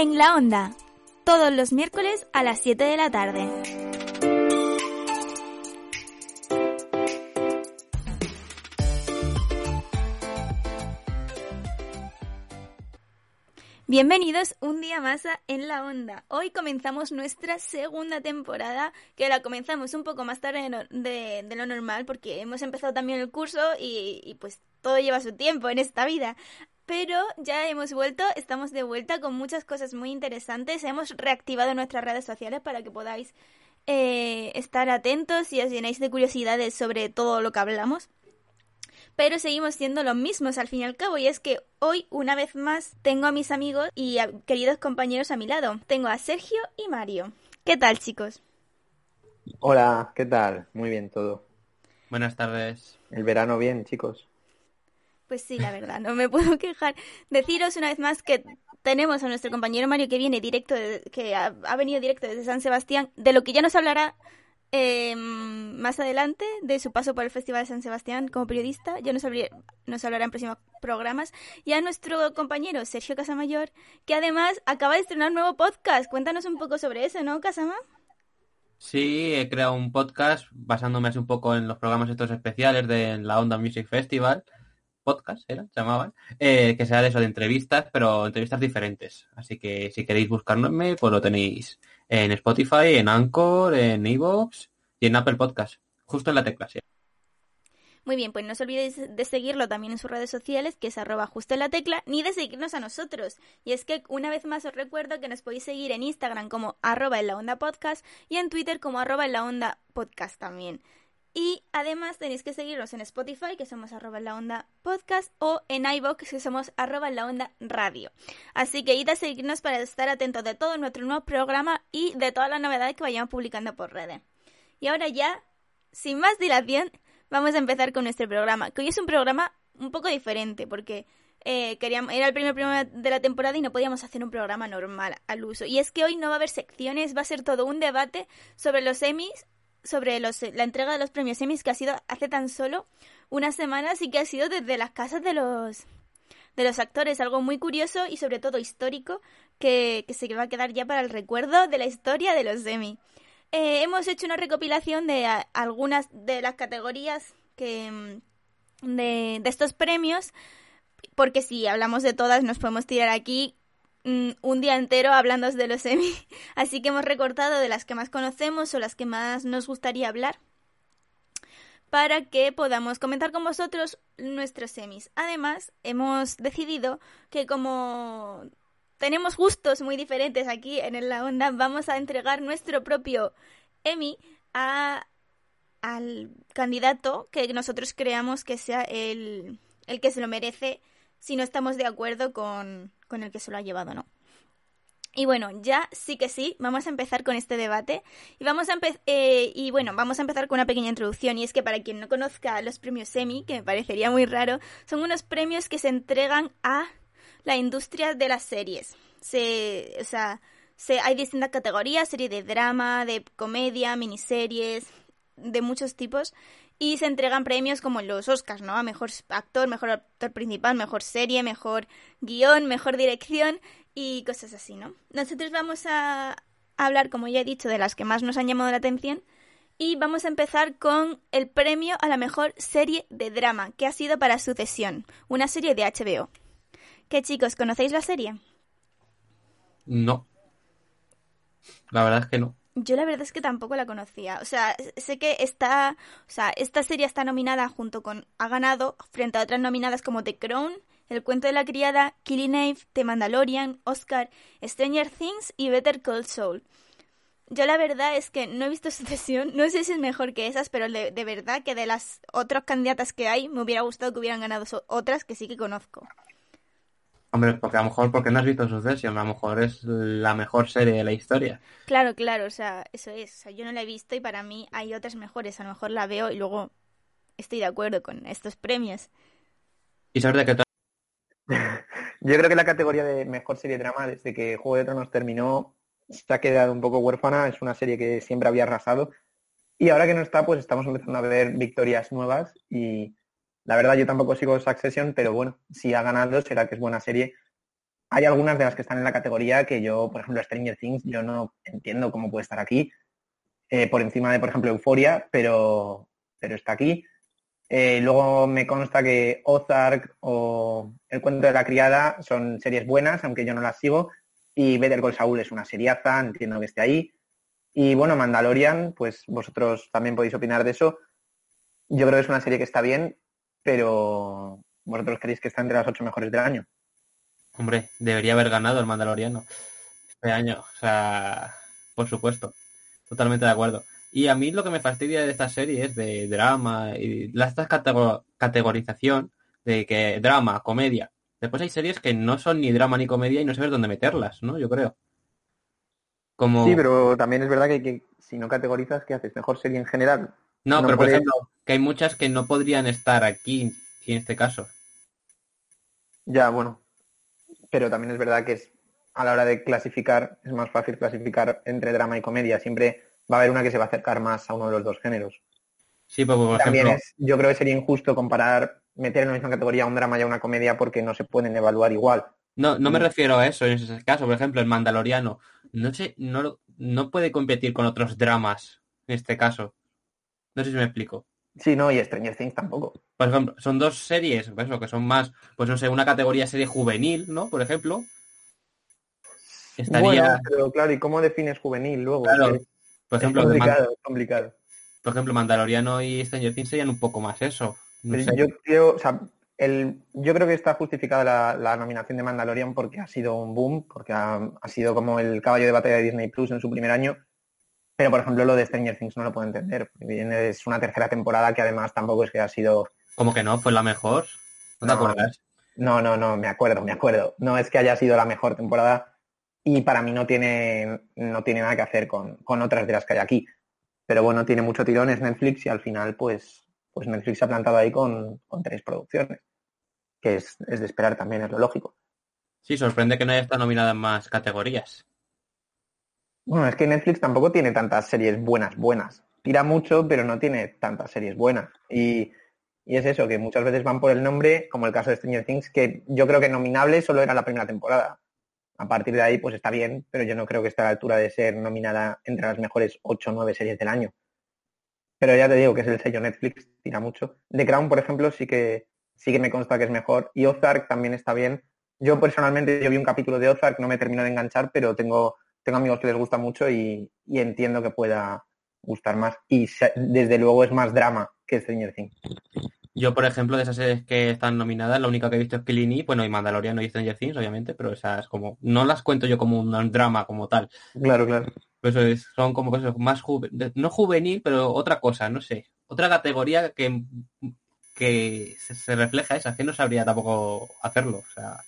En la onda, todos los miércoles a las 7 de la tarde. Bienvenidos un día más a En la Onda. Hoy comenzamos nuestra segunda temporada, que la comenzamos un poco más tarde de, lo normal, porque hemos empezado también el curso y, y pues todo lleva su tiempo en esta vida pero ya hemos vuelto, estamos de vuelta con muchas cosas muy interesantes. Hemos reactivado nuestras redes sociales para que podáis eh, estar atentos y os llenéis de curiosidades sobre todo lo que hablamos. Pero seguimos siendo los mismos al fin y al cabo, y es que hoy, una vez más, tengo a mis amigos y a queridos compañeros a mi lado. Tengo a Sergio y Mario. ¿Qué tal, chicos? Hola, ¿qué tal? Muy bien todo. Buenas tardes. El verano bien, chicos. Pues sí, la verdad, no me puedo quejar. Deciros una vez más que tenemos a nuestro compañero Mario que viene directo, que ha, venido directo desde San Sebastián, de lo que ya nos hablará em, más adelante, de su paso por el Festival de San Sebastián como periodista. Ya nos, nos hablará en próximos programas. Y a nuestro compañero Sergio Casamayor, que además acaba de estrenar un nuevo podcast. Cuéntanos un poco sobre eso, ¿no, Casama? Sí, he creado un podcast basándome así un poco en los programas estos especiales de la Onda Music Festival podcast, era, se llamaban, eh, que sea de eso, de entrevistas, pero entrevistas diferentes. Así que si queréis buscarme, pues lo tenéis en Spotify, en Anchor, en Evox y en Apple Podcast, justo en la tecla. Muy bien, pues no os olvidéis de seguirlo también en sus redes sociales, que es arroba justo en la tecla, ni de seguirnos a nosotros. Y es que una vez más os recuerdo que nos podéis seguir en Instagram como arroba en la onda podcast y en Twitter como arroba en la onda podcast también. Y además tenéis que seguirnos en Spotify, que somos arroba la onda podcast, o en iVoox, que somos arroba la onda radio. Así que id a seguirnos para estar atentos de todo nuestro nuevo programa y de todas las novedades que vayamos publicando por redes. Y ahora ya, sin más dilación, vamos a empezar con nuestro programa, que hoy es un programa un poco diferente, porque eh, queríamos, era el primer programa de la temporada y no podíamos hacer un programa normal al uso. Y es que hoy no va a haber secciones, va a ser todo un debate sobre los Emmys sobre los, la entrega de los premios Emmys que ha sido hace tan solo unas semanas y que ha sido desde las casas de los de los actores, algo muy curioso y sobre todo histórico que, que se va a quedar ya para el recuerdo de la historia de los Emmy. Eh, hemos hecho una recopilación de algunas de las categorías que de, de estos premios porque si hablamos de todas nos podemos tirar aquí Mm, un día entero hablando de los Emmy, así que hemos recortado de las que más conocemos o las que más nos gustaría hablar para que podamos comentar con vosotros nuestros semis. Además, hemos decidido que como tenemos gustos muy diferentes aquí en la onda, vamos a entregar nuestro propio Emmy a, al candidato que nosotros creamos que sea el, el que se lo merece si no estamos de acuerdo con, con el que se lo ha llevado, ¿no? Y bueno, ya sí que sí, vamos a empezar con este debate y vamos a eh, y bueno, vamos a empezar con una pequeña introducción y es que para quien no conozca los premios Emmy, que me parecería muy raro, son unos premios que se entregan a la industria de las series. Se, o sea, se, hay distintas categorías, serie de drama, de comedia, miniseries, de muchos tipos y se entregan premios como los Oscars, ¿no? A mejor actor, mejor actor principal, mejor serie, mejor guion, mejor dirección y cosas así, ¿no? Nosotros vamos a hablar, como ya he dicho, de las que más nos han llamado la atención y vamos a empezar con el premio a la mejor serie de drama, que ha sido para Sucesión, una serie de HBO. ¿Qué chicos, conocéis la serie? No. La verdad es que no. Yo la verdad es que tampoco la conocía. O sea, sé que está, o sea, esta serie está nominada junto con, ha ganado frente a otras nominadas como The Crown, El cuento de la criada, Killing Eve, The Mandalorian, Oscar, Stranger Things y Better Call Saul. yo la verdad es que no he visto Sucesión, no sé si es mejor que esas, pero de, de verdad que de las otras candidatas que hay, me hubiera gustado que hubieran ganado otras que sí que conozco. Hombre, porque a lo mejor porque no has visto Succession, a lo mejor es la mejor serie de la historia. Claro, claro, o sea, eso es. O sea, yo no la he visto y para mí hay otras mejores. A lo mejor la veo y luego estoy de acuerdo con estos premios. Y sabes de que Yo creo que la categoría de mejor serie de drama, desde que Juego de Tronos terminó, se ha quedado un poco huérfana. Es una serie que siempre había arrasado. Y ahora que no está, pues estamos empezando a ver victorias nuevas. Y la verdad, yo tampoco sigo Succession, pero bueno, si ha ganado, será que es buena serie. Hay algunas de las que están en la categoría que yo, por ejemplo, Stranger Things, yo no entiendo cómo puede estar aquí. eh, por encima de, por ejemplo, Euphoria, pero, pero está aquí. Eh, luego me consta que Ozark o El cuento de la criada son series buenas, aunque yo no las sigo. Y Better Call Saul es una seriaza, entiendo que esté ahí. Y bueno, Mandalorian, pues vosotros también podéis opinar de eso. Yo creo que es una serie que está bien, pero vosotros creéis que está entre las ocho mejores del año. Hombre, debería haber ganado el Mandaloriano este año. O sea, por supuesto. Totalmente de acuerdo. Y a mí lo que me fastidia de estas series de drama y la esta catego- categorización de que drama, comedia. Después hay series que no son ni drama ni comedia y no sabes dónde meterlas, ¿no? Yo creo. Como... Sí, pero también es verdad que, que si no categorizas, ¿qué haces? ¿Mejor serie en general? No, no pero por ejemplo, que hay muchas que no podrían estar aquí en este caso. Ya, bueno. Pero también es verdad que es a la hora de clasificar, es más fácil clasificar entre drama y comedia. Siempre va a haber una que se va a acercar más a uno de los dos géneros. Sí, pues, por También ejemplo, es, yo creo que sería injusto comparar, meter en la misma categoría un drama y una comedia porque no se pueden evaluar igual. no, no me Mm. refiero a eso en ese caso. Por ejemplo, el Mandaloriano no sé, no, no puede competir con otros dramas en este caso. No sé si me explico. Sí, no, y Stranger Things tampoco. Por ejemplo, son dos series, pues que son más, pues no sé, una categoría serie juvenil, ¿no? Por ejemplo. Estaría, Bueno, pero claro, ¿y cómo defines juvenil luego? Claro, por es ejemplo, Man- complicado, es complicado. por ejemplo, Mandaloriano y Stranger Things serían un poco más eso. No sé. yo creo, o sea, el, yo creo que está justificada la, la nominación de Mandalorian porque ha sido un boom, porque ha, ha sido como el caballo de batalla de Disney Plus en su primer año. Pero, por ejemplo, lo de Stranger Things no lo puedo entender. porque Es una tercera temporada que además tampoco es que ha sido... Como que no, fue la mejor. ¿No te No. acuerdas? No, no, no, me acuerdo, me acuerdo. No es que haya sido la mejor temporada y para mí no tiene, no tiene nada que hacer con, con otras de las que hay aquí. Pero bueno, tiene mucho tirón, es Netflix y al final pues, pues Netflix se ha plantado ahí con, con tres producciones, que es, es de esperar también, es lo lógico. Sí, sorprende que no haya estado nominada en más categorías. Bueno, es que Netflix tampoco tiene tantas series buenas, buenas. Tira mucho, pero no tiene tantas series buenas. Y, y es eso, que muchas veces van por el nombre, como el caso de Stranger Things, que yo creo que nominable solo era la primera temporada. A partir de ahí, pues está bien, pero yo no creo que esté a la altura de ser nominada entre las mejores 8 o 9 series del año. Pero ya te digo que es el sello Netflix, tira mucho. The Crown, por ejemplo, sí que, sí que me consta que es mejor. Y Ozark también está bien. Yo personalmente, yo vi un capítulo de Ozark, no me terminó de enganchar, pero tengo, tengo amigos que les gusta mucho y, y entiendo que pueda gustar más. Y se- desde luego es más drama que Stranger Things. Yo, por ejemplo, de esas series que están nominadas, la única que he visto es Killing Eve, bueno, y Mandaloriano y Stranger Things, obviamente, pero esas como, no las cuento yo como un drama como tal. Claro, claro. Pues es- son como cosas más juvenil, no juvenil, pero otra cosa, no sé. Otra categoría que, que se, refleja esa, que no sabría tampoco hacerlo. O sea,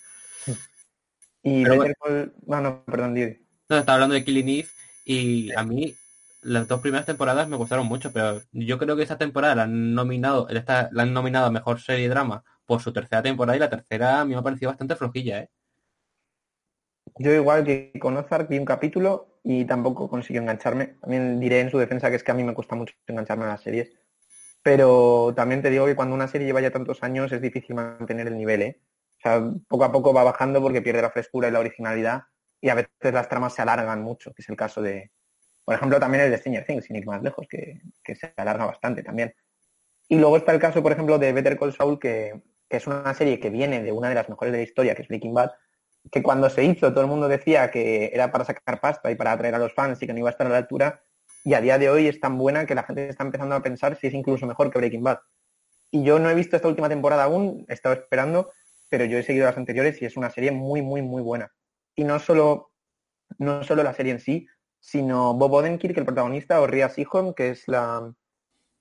Y Call- No, no, perdón, Didi. No, estaba hablando de Killing Eve y a mí las dos primeras temporadas me gustaron mucho, pero yo creo que esta temporada la han nominado, esta, la han nominado a Mejor Serie Drama por su tercera temporada y la tercera a mí me ha parecido bastante flojilla, ¿eh? Yo igual que con Ozark vi un capítulo y tampoco consiguió engancharme. También diré en su defensa que es que a mí me cuesta mucho engancharme a las series. Pero también te digo que cuando una serie lleva ya tantos años es difícil mantener el nivel, ¿eh? O sea, poco a poco va bajando porque pierde la frescura y la originalidad y a veces las tramas se alargan mucho, que es el caso de, por ejemplo, también el de Stranger Things, sin ir más lejos, que, se alarga bastante también. Y luego está el caso, por ejemplo, de Better Call Saul, que, que es una serie que viene de una de las mejores de la historia, que es Breaking Bad, que cuando se hizo todo el mundo decía que era para sacar pasta y para atraer a los fans y que no iba a estar a la altura, y a día de hoy es tan buena que la gente está empezando a pensar si es incluso mejor que Breaking Bad. Y yo no he visto esta última temporada aún, he estado esperando, pero yo he seguido las anteriores y es una serie muy, muy, muy buena. Y no solo, no solo la serie en sí, sino Bob Odenkirk, el protagonista, o Ria Seahorn, que es la,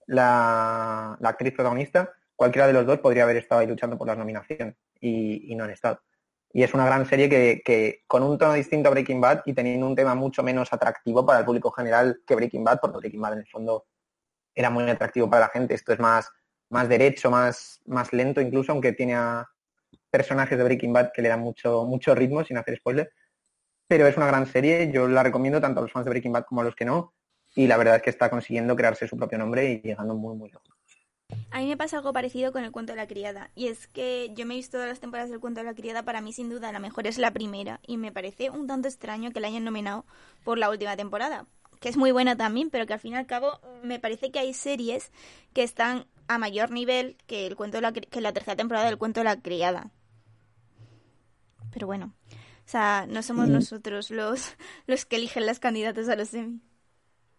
la, la actriz protagonista. Cualquiera de los dos podría haber estado ahí luchando por las nominaciones y, no han estado. Y es una gran serie que, que, con un tono distinto a Breaking Bad y teniendo un tema mucho menos atractivo para el público general que Breaking Bad, porque Breaking Bad en el fondo era muy atractivo para la gente. Esto es más, más derecho, más, más lento incluso, aunque tiene a personajes de Breaking Bad que le dan mucho, mucho ritmo, sin hacer spoiler. Pero es una gran serie, yo la recomiendo tanto a los fans de Breaking Bad como a los que no. Y la verdad es que está consiguiendo crearse su propio nombre y llegando muy, muy lejos. A mí me pasa algo parecido con el cuento de la criada. Y es que yo me he visto todas las temporadas del cuento de la criada. Para mí, sin duda, la mejor es la primera. Y me parece un tanto extraño que la hayan nominado por la última temporada. Que es muy buena también, pero que al fin y al cabo me parece que hay series que están a mayor nivel que el cuento de la, que la tercera temporada del cuento de la criada. Pero bueno, o sea, no somos nosotros los, los que eligen las candidatas a los semi.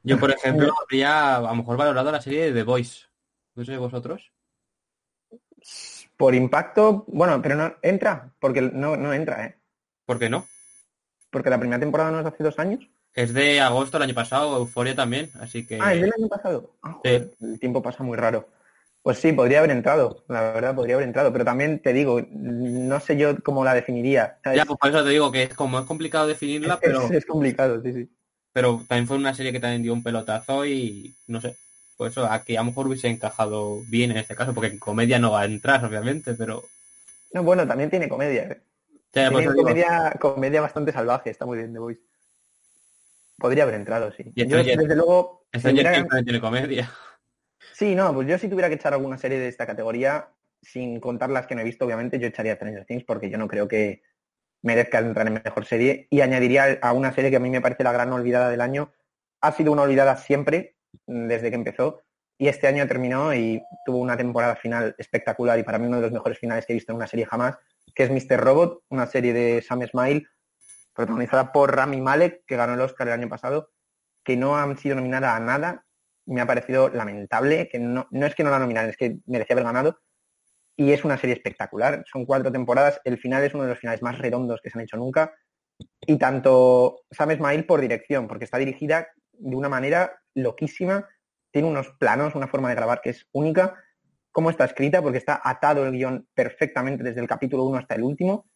Yo, por ejemplo, habría a lo mejor valorado la serie de The Voice. No sé vosotros. Por impacto, bueno, pero no entra, porque no, no entra, ¿eh? ¿Por qué no? Porque la primera temporada no es hace dos años. Es de agosto del año pasado, Euforia también, así que... Ah, es del año pasado. Ah, joder, sí. El tiempo pasa muy raro. Pues sí, podría haber entrado, la verdad, podría haber entrado, pero también te digo, no sé yo cómo la definiría. ¿sabes? Ya, pues por eso te digo que es como es complicado definirla, es, pero... Es complicado, sí, sí. Pero también fue una serie que también dio un pelotazo y no sé, por eso aquí a lo mejor hubiese encajado bien en este caso, porque en comedia no va a entrar, obviamente, pero... No, bueno, también tiene comedia, ¿eh? Ya, tiene comedia, comedia bastante salvaje, está muy bien The Voice. Podría haber entrado, sí. Y yo, Stranger- desde luego, Stranger Things también tiene comedia. Sí, no, pues yo si tuviera que echar alguna serie de esta categoría, sin contar las que no he visto, obviamente, yo echaría Stranger Things porque yo no creo que merezca entrar en mejor serie. Y añadiría a una serie que a mí me parece la gran olvidada del año. Ha sido una olvidada siempre, mm, desde que empezó. Y este año terminó y tuvo una temporada final espectacular y para mí uno de los mejores finales que he visto en una serie jamás, que es Mr. Robot, una serie de Sam Smile, protagonizada por Rami Malek, que ganó el Oscar el año pasado, que no han sido nominada a nada me ha parecido lamentable, que no, no es que no la nominaran, es que merecía haber ganado. Y es una serie espectacular. Son cuatro temporadas. El final es uno de los finales más redondos que se han hecho nunca. Y tanto Sam Esmail por dirección, porque está dirigida de una manera loquísima. Tiene unos planos, una forma de grabar que es única. Cómo está escrita, porque está atado el guion perfectamente desde el capítulo 1 hasta el último.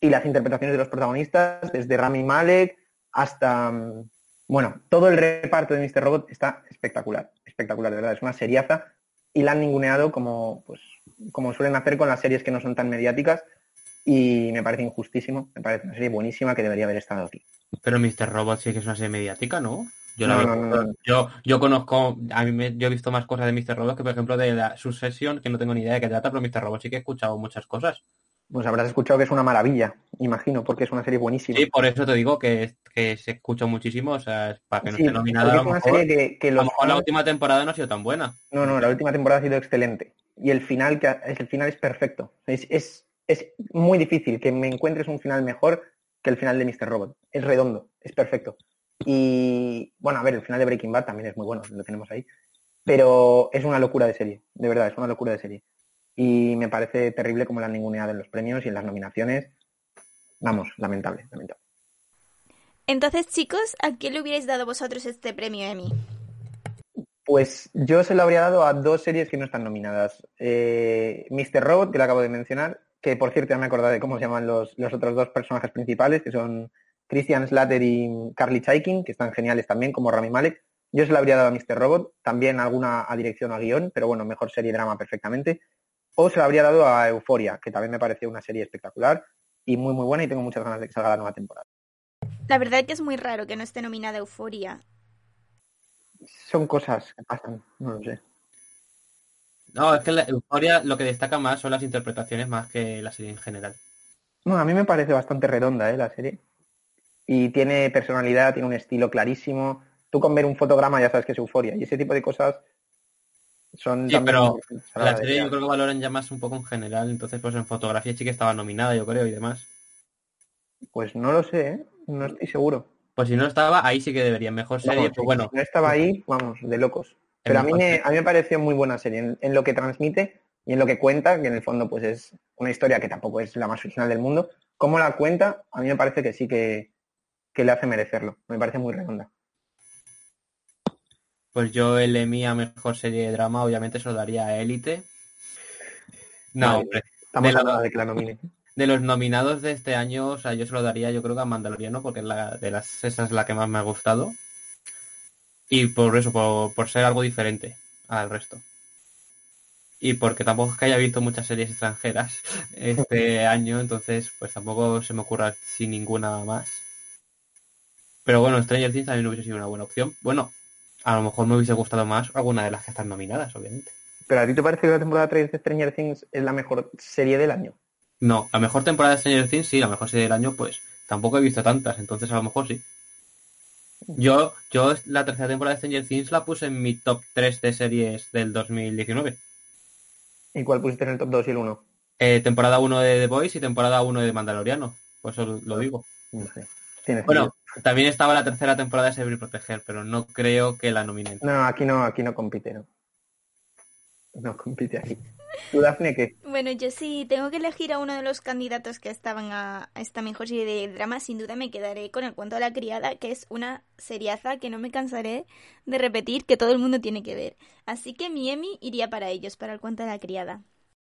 Y las interpretaciones de los protagonistas, desde Rami Malek hasta mm, bueno, todo el reparto de Mr. Robot está espectacular, espectacular, de verdad, es una seriaza y la han ninguneado como, pues, como suelen hacer con las series que no son tan mediáticas y me parece injustísimo, me parece una serie buenísima que debería haber estado aquí. Pero Mr. Robot sí que es una serie mediática, ¿no? Yo, la No, veo- no, no, no. yo, yo conozco, a mí me- yo he visto más cosas de Mr. Robot que, por ejemplo, de la Succession, que no tengo ni idea de qué trata, pero Mr. Robot sí que he escuchado muchas cosas. Pues habrás escuchado que es una maravilla, imagino, porque es una serie buenísima. Sí, por eso te digo que, que se escucha muchísimo, o sea, es para que no Sí, esté nominada, a lo mejor, serie que, que a los lo mejor la última temporada no ha sido tan buena. No, no, la última temporada ha sido excelente. Y el final, que el final es perfecto. Es, es, es muy difícil que me encuentres un final mejor que el final de Mr. Robot. Es redondo, es perfecto. Y bueno, a ver, el final de Breaking Bad también es muy bueno, lo tenemos ahí. Pero es una locura de serie, de verdad, es una locura de serie. Y me parece terrible como la han ninguneado en los premios y en las nominaciones. Vamos, lamentable, lamentable. Entonces, chicos, ¿a quién le hubierais dado vosotros este premio Emmy? Pues yo se lo habría dado a dos series que no están nominadas. Eh, Mr. Robot, que lo acabo de mencionar, que por cierto ya me acordé de cómo se llaman los, los otros dos personajes principales, que son Christian Slater y Carly Chaikin, que están geniales también, como Rami Malek. Yo se lo habría dado a Mr. Robot, también alguna a dirección o a guion, pero bueno, mejor serie drama perfectamente. O se lo habría dado a Euforia, que también me pareció una serie espectacular y muy muy buena y tengo muchas ganas de que salga la nueva temporada. La verdad es que es muy raro que no esté nominada Euforia. Son cosas que pasan, no lo sé. No, es que la Euforia lo que destaca más son las interpretaciones más que la serie en general. Bueno, a mí me parece bastante redonda ¿eh? la serie. Y tiene personalidad, tiene un estilo clarísimo. Tú con ver un fotograma ya sabes que es euforia. Y ese tipo de cosas son Sí, pero la serie yo creo que valoran ya más un poco en general, entonces pues en fotografía sí que estaba nominada, yo creo, y demás. Pues no lo sé, ¿eh? no estoy seguro. Pues si no estaba, ahí sí que deberían. Mejor serie, Vamos, pues bueno, si no estaba ahí, vamos, de locos. Pero a mí, me, a mí me pareció muy buena serie en, en lo que transmite y en lo que cuenta, que en el fondo pues es una historia que tampoco es la más original del mundo. Cómo la cuenta, a mí me parece que sí que, que le hace merecerlo. Me parece muy redonda. Pues yo el Emmy a mejor serie de drama, obviamente se lo daría a Élite. No, Vale, hombre. Estamos de la- de que la nomine. De los nominados de este año, o sea, yo se lo daría, yo creo que a Mandaloriano, porque es la, de las, esa es la que más me ha gustado. Y por eso, por, por ser algo diferente al resto. Y porque tampoco es que haya visto muchas series extranjeras este año, entonces pues tampoco se me ocurra sin ninguna más. Pero bueno, Stranger Things también hubiese sido una buena opción. Bueno, a lo mejor me hubiese gustado más alguna de las que están nominadas, obviamente. ¿Pero a ti te parece que la temporada 3 de Stranger Things es la mejor serie del año? No, la mejor temporada de Stranger Things sí, la mejor serie del año, pues tampoco he visto tantas, entonces a lo mejor sí. Yo, yo la tercera temporada de Stranger Things la puse en mi top 3 de series del 2019. ¿Y cuál pusiste en el top 2 y el 1? Eh, temporada 1 de The Voice y temporada 1 de Mandaloriano. Por eso lo, lo digo. No sé. Tiene Bueno, también estaba la tercera temporada de Servir y Proteger, pero no creo que la nominen. No, aquí no, aquí no compite, ¿no? No compite aquí. ¿Tú, Dafne, qué? Bueno, yo sí tengo que elegir a uno de los candidatos que estaban a, a esta mejor serie de drama, sin duda me quedaré con el cuento de la criada, que es una seriaza que no me cansaré de repetir que todo el mundo tiene que ver. Así que mi Emmy iría para ellos, para el cuento de la criada.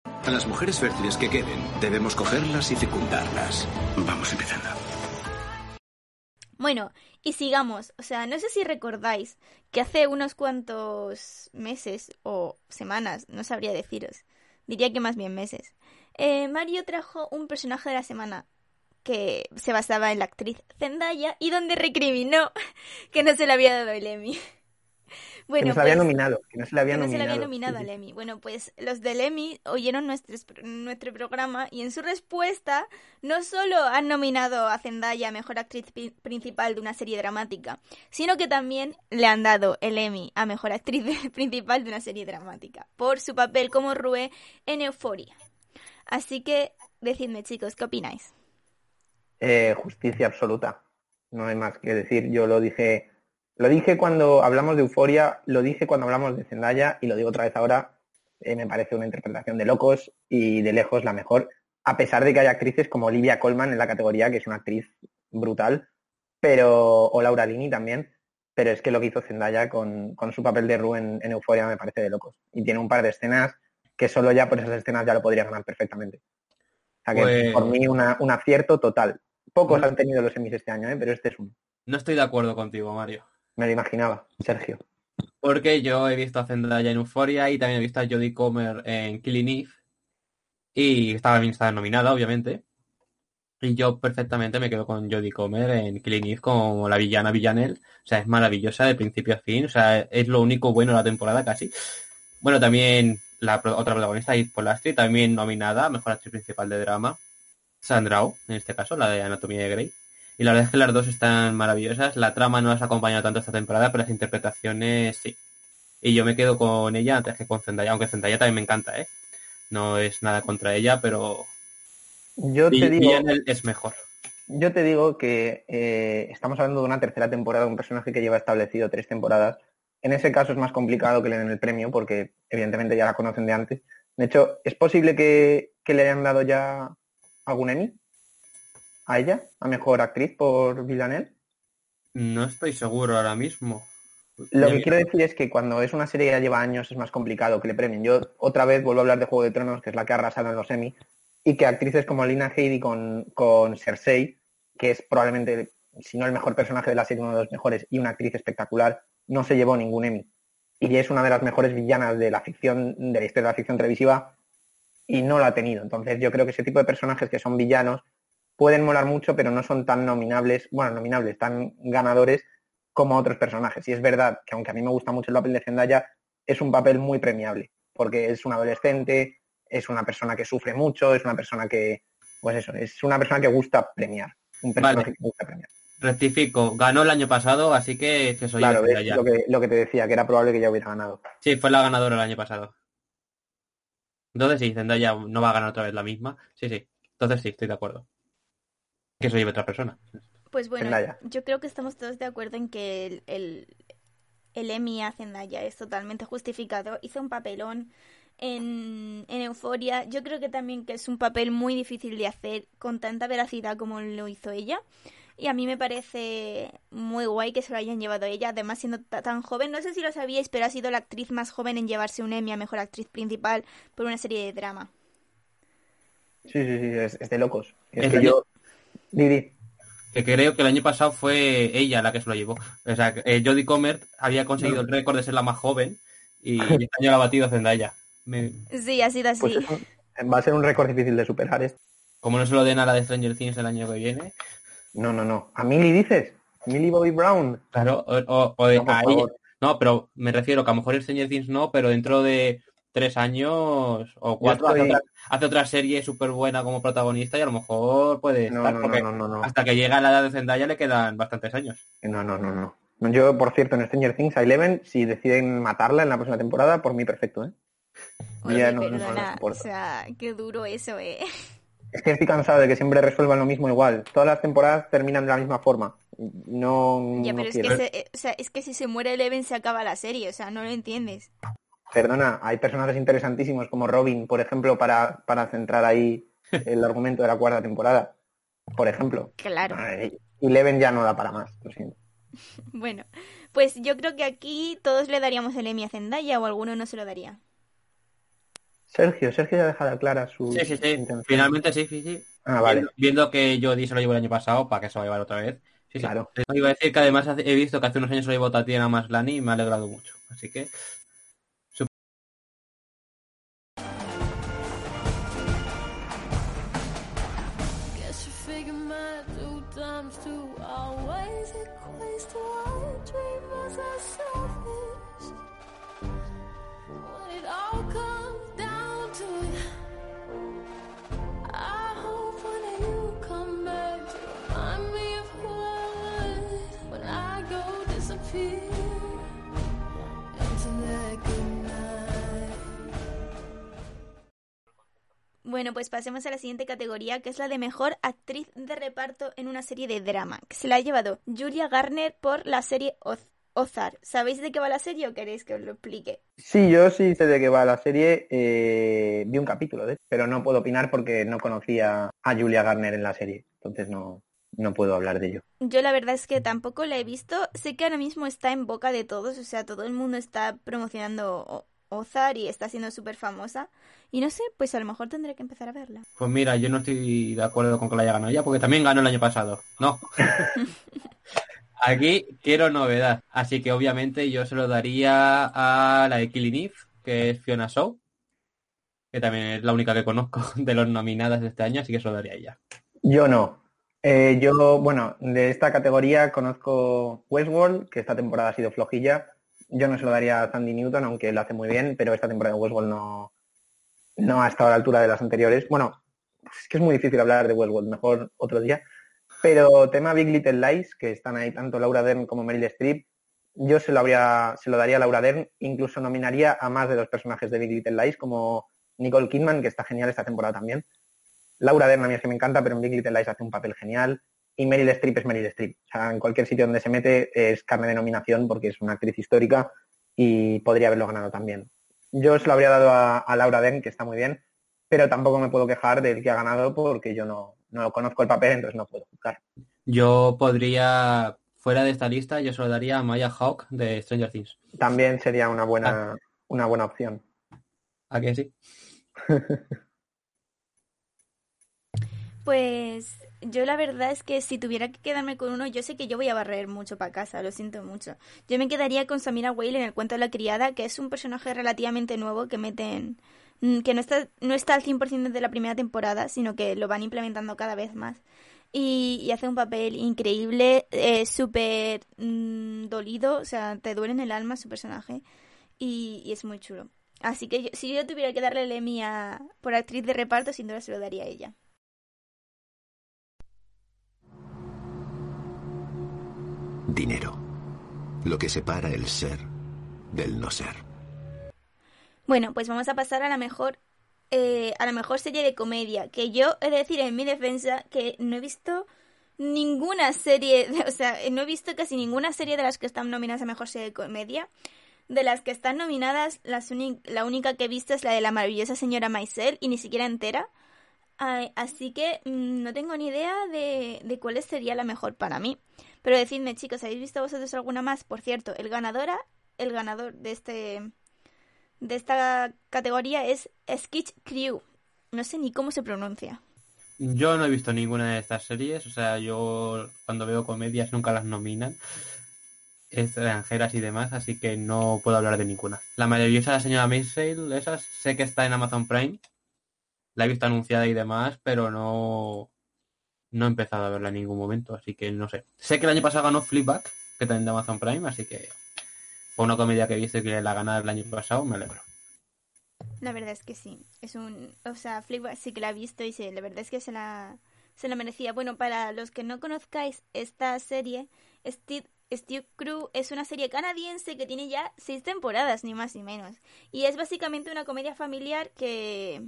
A las mujeres fértiles que queden, debemos cogerlas y fecundarlas. Vamos empezando. Bueno, y sigamos. O sea, no sé si recordáis que hace unos cuantos meses o semanas, no sabría deciros, diría que más bien meses, eh, Mario trajo un personaje de la semana que se basaba en la actriz Zendaya y donde recriminó que no se le había dado el Emmy. Que no se la había nominado. Que no se le había que no se nominado. había nominado Sí, al. Emmy. Bueno, pues los del Emmy oyeron nuestro, nuestro programa y en su respuesta no solo han nominado a Zendaya a Mejor Actriz Principal de una serie dramática, sino que también le han dado el Emmy a Mejor Actriz Principal de una serie dramática por su papel como Rue en Euforia. Así que decidme chicos, ¿qué opináis? Eh, justicia absoluta. No hay más que decir. Yo lo dije, lo dije cuando hablamos de Euforia, lo dije cuando hablamos de Zendaya y lo digo otra vez ahora. Eh, me parece una interpretación de locos y de lejos la mejor, a pesar de que hay actrices como Olivia Colman en la categoría, que es una actriz brutal, pero o Laura Linney también. Pero es que lo que hizo Zendaya con, con su papel de Rue en, en Euforia me parece de locos. Y tiene un par de escenas que solo ya por esas escenas ya lo podría ganar perfectamente. O sea que Pues- por mí una- un acierto total. Pocos han tenido los semis este año, ¿eh? pero este es uno. No estoy de acuerdo contigo, Mario. Me lo imaginaba, Sergio. Porque yo he visto a Zendaya en Euphoria y también he visto a Jodie Comer en Killing Eve. Y estaba nominada, obviamente. Y yo perfectamente me quedo con Jodie Comer en Killing Eve como la villana Villanelle. O sea, es maravillosa de principio a fin. O sea, es lo único bueno de la temporada casi. Bueno, también la otra protagonista, Eve Polastri, también nominada Mejor Actriz Principal de Drama. Sandra Oh, en este caso, la de Anatomía de Grey. Y la verdad es que las dos están maravillosas. La trama no las ha acompañado tanto esta temporada, pero las interpretaciones sí. Y yo me quedo con ella antes que con Zendaya, aunque Zendaya también me encanta, ¿eh? No es nada contra ella, pero Yo te digo, es mejor. yo te digo que eh, estamos hablando de una tercera temporada, un personaje que lleva establecido tres temporadas. En ese caso es más complicado que le den el premio porque evidentemente ya la conocen de antes. De hecho, ¿es posible que, que le hayan dado ya algún Emmy a ella, a mejor actriz por Villanelle? No estoy seguro ahora mismo. Lo Ya que quiero decir es que cuando es una serie que ya lleva años es más complicado que le premien. Yo otra vez vuelvo a hablar de Juego de Tronos, que es la que ha arrasado en los Emmy, y que actrices como Lina Headey con, con Cersei, que es probablemente, si no el mejor personaje de la serie, uno de los mejores, y una actriz espectacular, no se llevó ningún Emmy. Y es una de las mejores villanas de la ficción, de la historia de la ficción televisiva, y no lo ha tenido. Entonces yo creo que ese tipo de personajes que son villanos pueden molar mucho, pero no son tan nominables, bueno, nominables, tan ganadores como otros personajes. Y es verdad que aunque a mí me gusta mucho el papel de Zendaya, es un papel muy premiable, porque es un adolescente, es una persona que sufre mucho, es una persona que, pues eso, es una persona que gusta premiar, un personaje Vale. que gusta premiar. Rectifico, ganó el año pasado, así que, que soy claro, es lo que, lo que te decía, que era probable que ya hubiera ganado. Sí, fue la ganadora el año pasado. Entonces sí, Zendaya no va a ganar otra vez la misma. Sí, sí. Entonces sí, estoy de acuerdo. Que eso lleve otra persona. Pues bueno, Zendaya. yo creo que estamos todos de acuerdo en que el, el, el Emmy a Zendaya es totalmente justificado. Hizo un papelón en, en Euforia. Yo creo que también que es un papel muy difícil de hacer con tanta veracidad como lo hizo ella. Y a mí me parece muy guay que se lo hayan llevado ella, además siendo tan joven. No sé si lo sabíais, pero ha sido la actriz más joven en llevarse un Emmy a Mejor Actriz Principal por una serie de drama. Sí, sí, sí, es, de locos. Es, que yo... Didi. Que creo que el año pasado fue ella la que se lo llevó. O sea, eh, Jodie Comer había conseguido el récord de ser la más joven y este año la ha batido Zendaya. Sí, ha sido así. Pues va a ser un récord difícil de superar. ¿eh? Como no se lo den a la de Stranger Things el año que viene. No, no, no. ¿A Millie dices? ¿Millie Bobby Brown? Claro, o, o, no, a ella. No, pero me refiero que a lo mejor el Stranger Things no, pero dentro de tres años o cuatro hace, otra, serie súper buena como protagonista y a lo mejor puede estar, porque hasta que llega la edad de Zendaya le quedan bastantes años. No, no, no, no. Yo, por cierto, en Stranger Things a Eleven, si deciden matarla en la próxima temporada, por mí perfecto, ¿eh? o sea, qué duro eso, ¿eh? Es que estoy cansado de que siempre resuelvan lo mismo igual. Todas las temporadas terminan de la misma forma. No. Ya, pero es, que eh, o sea, es que si se muere Eleven se acaba la serie, o sea, no lo entiendes. Perdona, hay personajes interesantísimos como Robin, por ejemplo, para, para centrar ahí el argumento de la cuarta temporada. Por ejemplo. Claro. Y Eleven ya no da para más, lo siento. Bueno, pues yo creo que aquí todos le daríamos el Emmy a Zendaya o alguno no se lo daría. Sergio, Sergio ya ha dejado clara su. Sí, sí, sí. Finalmente sí, sí, sí. Ah, vale. Viendo, que Jodie se lo llevó el año pasado, ¿para que se va a llevar otra vez? Sí, claro. Iba a decir que además he visto que hace unos años se lo llevó Tatiana Maslani y me ha alegrado mucho. Así que. Bueno, pues pasemos a la siguiente categoría, que es la de mejor actriz de reparto en una serie de drama, que se la ha llevado Julia Garner por la serie Ozar. ¿Sabéis de qué va la serie o queréis que os lo explique? Sí, yo sí sé de qué va la serie. Eh, vi un capítulo, de, pero no puedo opinar porque no conocía a Julia Garner en la serie. Entonces no, no puedo hablar de ello. Yo la verdad es que tampoco la he visto. Sé que ahora mismo está en boca de todos, o sea, todo el mundo está promocionando Ozar y está siendo súper famosa. Y no sé, pues a lo mejor tendré que empezar a verla. Pues mira, yo no estoy de acuerdo con que la haya ganado ella, porque también ganó el año pasado. No. Aquí quiero novedad. Así que obviamente yo se lo daría a la de Killing que es Fiona Shaw, que también es la única que conozco de los nominadas de este año, así que se lo daría a ella. Yo no. Eh, yo, bueno, de esta categoría conozco Westworld, que esta temporada ha sido flojilla. Yo no se lo daría a Sandy Newton, aunque lo hace muy bien, pero esta temporada de Westworld no, no ha estado a la altura de las anteriores. Bueno, es que es muy difícil hablar de Westworld, mejor otro día. Pero tema Big Little Lies, que están ahí tanto Laura Dern como Meryl Streep, yo se lo, habría, se lo daría a Laura Dern, incluso nominaría a más de los personajes de Big Little Lies, como Nicole Kidman, que está genial esta temporada también. Laura Dern a mí es que me encanta, pero en Big Little Lies hace un papel genial. Y Meryl Streep es Meryl Streep. O sea, en cualquier sitio donde se mete es carne de nominación porque es una actriz histórica y podría haberlo ganado también. Yo se lo habría dado a, Laura Den, que está muy bien, pero tampoco me puedo quejar del que ha ganado porque yo no, no conozco el papel, entonces no puedo juzgar. Yo podría, fuera de esta lista, yo se lo daría a Maya Hawk de Stranger Things. También sería una buena, ah. una buena opción. ¿A que sí? pues yo la verdad es que si tuviera que quedarme con uno, yo sé que yo voy a barrer mucho para casa, lo siento mucho. Yo me quedaría con Samira Whale en el cuento de la criada, que es un personaje relativamente nuevo que meten mm, que no está no está al 100% desde la primera temporada, sino que lo van implementando cada vez más. Y, hace un papel increíble, eh, súper mm, dolido, o sea, te duele en el alma su personaje y, es muy chulo. Así que si yo tuviera que darle el Emmy a, por actriz de reparto, sin duda se lo daría a ella. Dinero. Lo que separa el ser del no ser. Bueno, pues vamos a pasar a la mejor eh, a la mejor serie de comedia. Que yo he de decir en mi defensa que no he visto ninguna serie, o sea, no he visto casi ninguna serie de las que están nominadas a mejor serie de comedia. De las que están nominadas, la única que he visto es la de la maravillosa señora Maisel y ni siquiera entera. así que mm, no tengo ni idea de, de cuál sería la mejor para mí. Pero decidme, chicos, ¿habéis visto vosotros alguna más? Por cierto, el ganadora, el ganador de este de esta categoría es Skitch Crew. No sé ni cómo se pronuncia. Yo no he visto ninguna de estas series, o sea, yo cuando veo comedias nunca las nominan extranjeras y demás, así que no puedo hablar de ninguna. La maravillosa señora Maisel, esas sé que está en Amazon Prime, la he visto anunciada y demás, pero no no he empezado a verla en ningún momento, así que no sé. Sé que el año pasado ganó Flipback, que también de Amazon Prime, así que fue una comedia que viste que la ganara el año pasado, me alegro. La verdad es que sí. Es un, o sea, Flipback sí que la he visto y sí, la verdad es que se la se la merecía. Bueno, para los que no conozcáis esta serie, Steve, Steve Crew es una serie canadiense que tiene ya seis temporadas, ni más ni menos. Y es básicamente una comedia familiar que,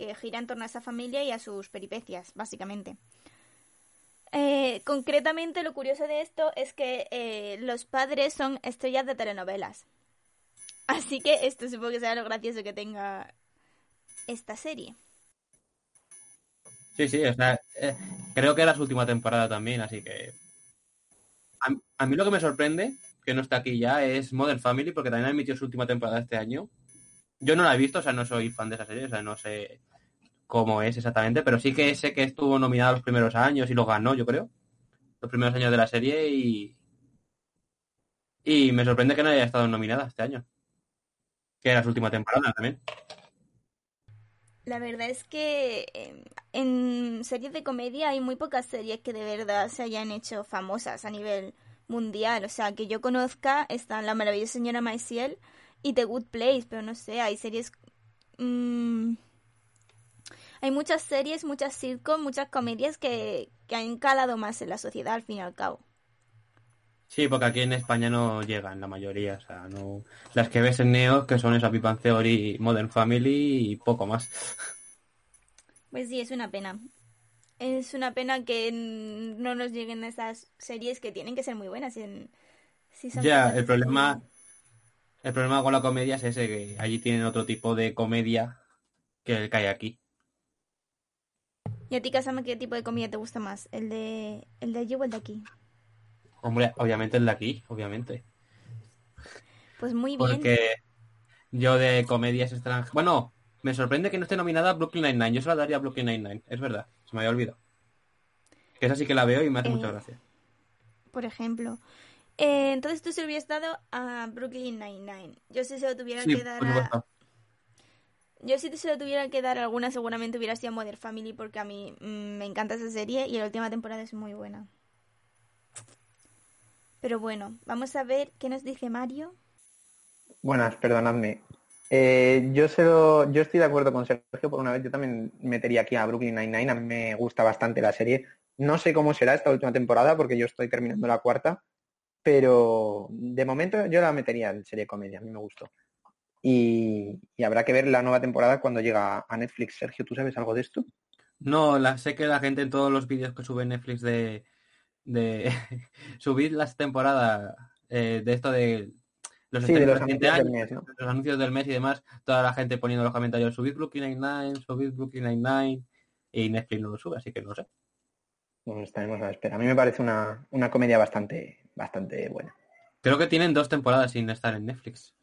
que gira en torno a esa familia y a sus peripecias, básicamente. Eh, concretamente, lo curioso de esto es que eh, los padres son estrellas de telenovelas. Así que esto supongo que será lo gracioso que tenga esta serie. Sí, sí, o sea, eh, creo que era su última temporada también, así que... A, a, mí lo que me sorprende, que no está aquí ya, es Modern Family, porque también ha emitido su última temporada este año. Yo no la he visto, o sea, no soy fan de esa serie, o sea, no sé cómo es exactamente, pero sí que sé que estuvo nominada los primeros años y lo ganó, yo creo. Los primeros años de la serie y. Y me sorprende que no haya estado nominada este año. Que era su última temporada también. La verdad es que en series de comedia hay muy pocas series que de verdad se hayan hecho famosas a nivel mundial. O sea, que yo conozca están La maravillosa señora Maisiel y The Good Place, pero no sé, hay series... Mmm, hay muchas series, muchas sitcoms, muchas comedias que, que han calado más en la sociedad al fin y al cabo. Sí, porque aquí en España no llegan la mayoría, o sea, no las que ves en Neo, que son esa Pipan Theory, Modern Family y poco más. Pues sí, es una pena. Es una pena que no nos lleguen esas series que tienen que ser muy buenas. En, si son ya, el problema, el problema con la comedia es ese, que allí tienen otro tipo de comedia que el que hay aquí. ¿Y a ti, Casama, qué tipo de comedia te gusta más? ¿El de, el de allí o el de aquí? Hombre, obviamente el de aquí, obviamente. Pues muy bien. Porque yo de comedias extranjeras... Bueno, me sorprende que no esté nominada Brooklyn Nine-Nine. Yo se la daría a Brooklyn Nine-Nine, es verdad. Se me había olvidado. Que esa sí que la veo y me hace Eh, mucha gracia. Por ejemplo. Eh, entonces tú se lo hubieras dado a Brooklyn Nine-Nine. Yo si se lo tuviera Sí, que dar a... Yo si se lo tuviera que dar alguna seguramente hubiera sido Modern Family porque a mí mm, me encanta esa serie y la última temporada es muy buena. Pero bueno, vamos a ver qué nos dice Mario. Buenas, perdonadme. Eh, yo, se lo- yo estoy de acuerdo con Sergio por una vez. Yo también metería aquí a Brooklyn Nine-Nine. A mí me gusta bastante la serie. No sé cómo será esta última temporada porque yo estoy terminando la cuarta. Pero de momento yo la metería en serie comedia. A mí me gustó. Y, y habrá que ver la nueva temporada cuando llega a Netflix. Sergio, ¿tú sabes algo de esto? No, la, sé que la gente en todos los vídeos que sube Netflix de, de subir las temporadas eh, de esto de los Sí, de los anuncios del año, mes, ¿no? los anuncios del mes y demás, toda la gente poniendo en los comentarios, subid Brooklyn Nine-Nine, subid Brooklyn Nine-Nine, y Netflix no lo sube, así que no sé. Bueno, estaremos a la espera. A mí me parece una, una comedia bastante, bastante buena. Creo que tienen dos temporadas sin estar en Netflix.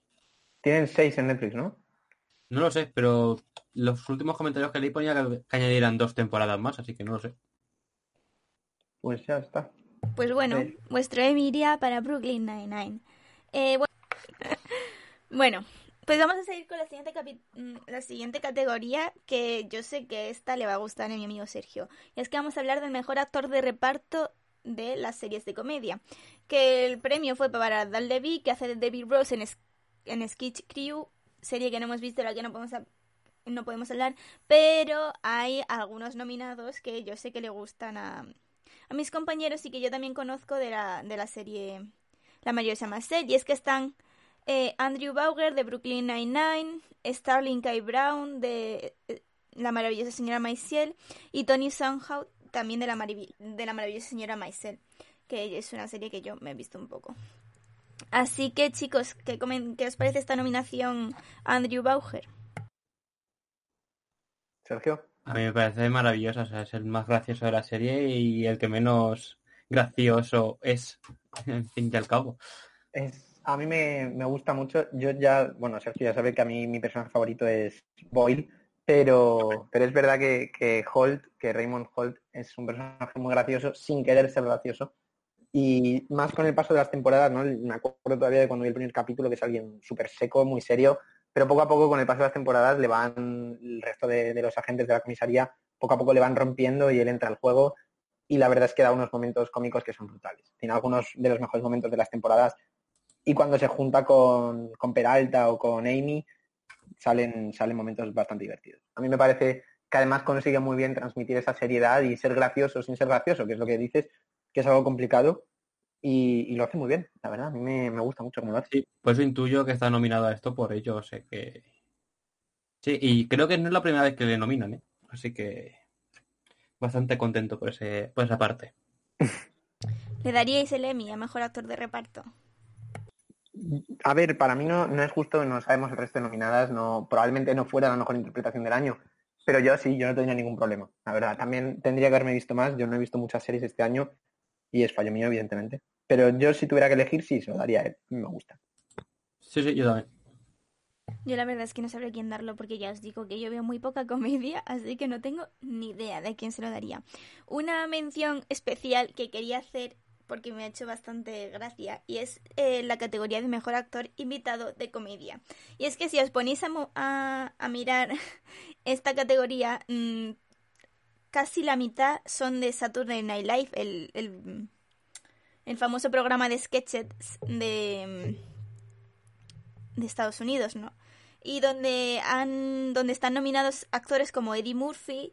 Tienen seis en Netflix, ¿no? No lo sé, pero los últimos comentarios que leí ponía que, que añadirán dos temporadas más, así que no lo sé. Pues ya está. Pues bueno, Sí. vuestro Emmy iría para Brooklyn Nine-Nine. Eh, bu- bueno, pues vamos a seguir con la siguiente, capi- mm, la siguiente categoría que yo sé que esta le va a gustar a mi amigo Sergio. Y es que vamos a hablar del mejor actor de reparto de las series de comedia. Que el premio fue para Dan Levy, que hace de David Rose en, en Sketch Crew, serie que no hemos visto, de la que no podemos, no podemos hablar, pero hay algunos nominados que yo sé que le gustan a, a mis compañeros y que yo también conozco de la, de la serie La maravillosa Marcel. Y es que están eh, Andrew Bauer de Brooklyn Nine-Nine, Starling K. Brown de eh, La maravillosa señora Maisel y Tony Somehow también de la, de la maravillosa señora Maisel, que es una serie que yo me he visto un poco. Así que chicos, ¿qué, comen- qué os parece esta nominación a Andrew Bauer? Sergio. A mí me parece maravilloso, o sea, es el más gracioso de la serie y el que menos gracioso es, en fin y al cabo. Es, a mí me, me gusta mucho. Yo ya, bueno, Sergio ya sabe que a mí mi personaje favorito es Boyle, pero, pero es verdad que, que Holt, que Raymond Holt es un personaje muy gracioso sin querer ser gracioso. Y más con el paso de las temporadas, ¿no? Me acuerdo todavía de cuando vi el primer capítulo, que es alguien súper seco, muy serio, pero poco a poco con el paso de las temporadas le van, el resto de, los agentes de la comisaría, poco a poco le van rompiendo y él entra al juego y la verdad es que da unos momentos cómicos que son brutales. Tiene algunos de los mejores momentos de las temporadas y cuando se junta con, con Peralta o con Amy salen, salen momentos bastante divertidos. A mí me parece que además consigue muy bien transmitir esa seriedad y ser gracioso sin ser gracioso, que es lo que dices, que es algo complicado y, y, lo hace muy bien, la verdad, a mí me, me gusta mucho como lo hace. Sí, pues intuyo que está nominado a esto por ello, sé que... Sí, y creo que no es la primera vez que le nominan, ¿eh? Así que bastante contento por, ese, por esa parte. ¿Le daríais el Emmy a Mejor Actor de Reparto? A ver, para mí no, no es justo, no sabemos el resto de nominadas, no, probablemente no fuera la mejor interpretación del año, pero yo sí, yo no tendría ningún problema, la verdad. También tendría que haberme visto más, yo no he visto muchas series este año y es fallo mío, evidentemente. Pero yo si tuviera que elegir, sí, se lo daría a él, me gusta. Sí, sí, yo también. Yo la verdad es que no sabré quién darlo porque ya os digo que yo veo muy poca comedia, así que no tengo ni idea de quién se lo daría. Una mención especial que quería hacer porque me ha hecho bastante gracia y es eh, la categoría de mejor actor invitado de comedia. Y es que si os ponéis a, a, a mirar esta categoría, mmm, casi la mitad son de Saturday Night Live, el, el, famoso programa de sketches de de Estados Unidos, ¿no? Y donde han donde están nominados actores como Eddie Murphy,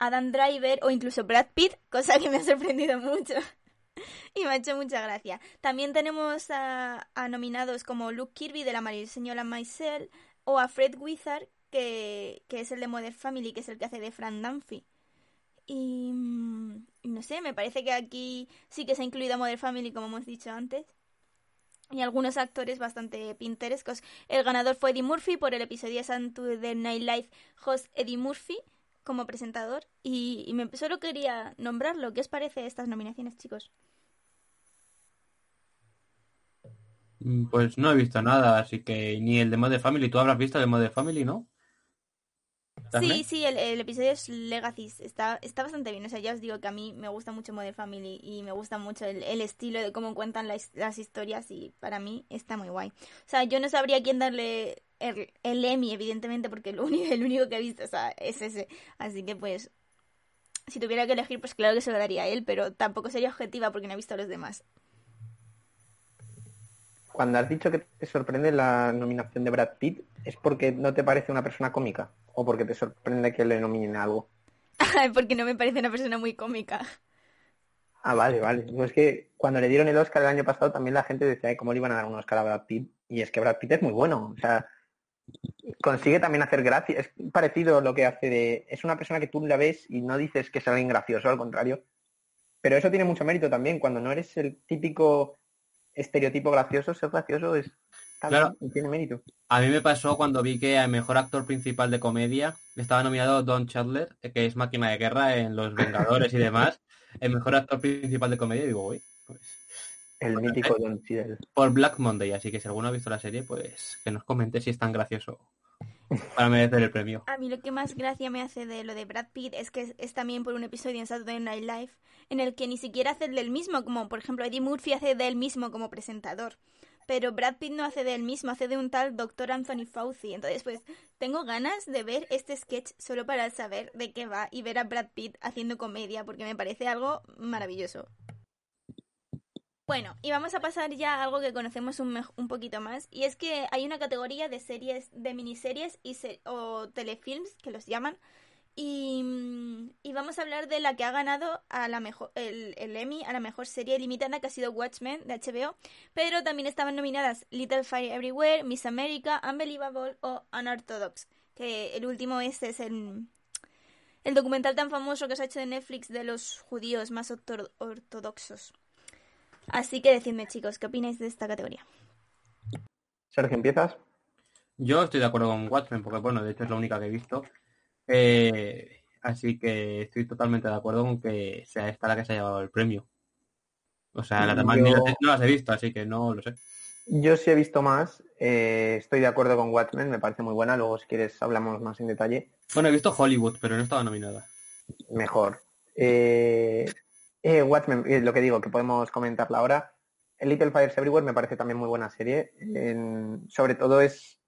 Adam Driver o incluso Brad Pitt, cosa que me ha sorprendido mucho. y me ha hecho mucha gracia. También tenemos a, nominados como Luke Kirby de la Mariseñora Maisel o a Fred Wizard, que, que, es el de Modern Family, que es el que hace de Fran Dunphy. Y, y no sé, me parece que aquí sí que se ha incluido a Modern Family, como hemos dicho antes y algunos actores bastante pintorescos. El ganador fue Eddie Murphy por el episodio de Saturday Night Live host Eddie Murphy como presentador y, me, solo quería nombrarlo. ¿Qué os parece estas nominaciones, chicos? Pues no he visto nada, así que ni el de Mode Family. ¿Tú habrás visto el de Mode Family, no? Sí, sí, el, el, episodio es Legacy. Está, está bastante bien. O sea, ya os digo que a mí me gusta mucho Modern Family y me gusta mucho el, el estilo de cómo cuentan las, las, historias y para mí está muy guay. O sea, yo no sabría quién darle el, el Emmy, evidentemente, porque el único, el único que he visto o sea, es ese. Así que pues, si tuviera que elegir, pues claro que se lo daría a él, pero tampoco sería objetiva porque no he visto a los demás. Cuando has dicho que te sorprende la nominación de Brad Pitt, ¿es porque no te parece una persona cómica? ¿O porque te sorprende que le nominen algo? porque no me parece una persona muy cómica. Ah, vale, vale. No, es que cuando le dieron el Oscar el año pasado también la gente decía, ¿cómo le iban a dar un Oscar a Brad Pitt? Y es que Brad Pitt es muy bueno. O sea, consigue también hacer gracia. Es parecido lo que hace de... Es una persona que tú la ves y no dices que es alguien gracioso, al contrario. Pero eso tiene mucho mérito también. Cuando no eres el típico estereotipo gracioso, ser gracioso es claro. tiene mérito. A mí me pasó cuando vi que el mejor actor principal de comedia estaba nominado Don Chandler, que es máquina de guerra en Los Vengadores y demás. El mejor actor principal de comedia, y digo, uy, pues. El mítico Don Cheadle. Por Black Monday, así que si alguno ha visto la serie, pues que nos comente si es tan gracioso para merecer el premio. A mí lo que más gracia me hace de lo de Brad Pitt es que es, también por un episodio en Saturday Night Live en el que ni siquiera hace del mismo, como por ejemplo Eddie Murphy hace del mismo como presentador. Pero Brad Pitt no hace del mismo, hace de un tal Dr. Anthony Fauci. Entonces, pues, tengo ganas de ver este sketch solo para saber de qué va y ver a Brad Pitt haciendo comedia, porque me parece algo maravilloso. Bueno, y vamos a pasar ya a algo que conocemos un, poquito más, y es que hay una categoría de series, de miniseries y o telefilms, que los llaman, y, vamos a hablar de la que ha ganado a la mejor, el, el, Emmy a la mejor serie limitada, que ha sido Watchmen de HBO, pero también estaban nominadas Little Fire Everywhere, Miss America, Unbelievable o Unorthodox, que el último este es el, el documental tan famoso que se ha hecho de Netflix de los judíos más ortodoxos. Así que decidme, chicos, ¿qué opináis de esta categoría? Sergio, ¿empiezas? Yo estoy de acuerdo con Watchmen, porque bueno, de hecho es la única que he visto. Eh, Así que estoy totalmente de acuerdo con que sea esta la que se ha llevado el premio. O sea, las demás Yo- ni las he- no las he visto, así que no lo sé. Yo sí he visto más, eh, estoy de acuerdo con Watchmen, me parece muy buena, luego si quieres hablamos más en detalle, Bueno, he visto Hollywood, pero no estaba nominada. mejor. Eh, eh, Watchmen, eh, lo que digo, que podemos comentarla ahora. Little Fires Everywhere me parece también muy buena serie, sobre todo es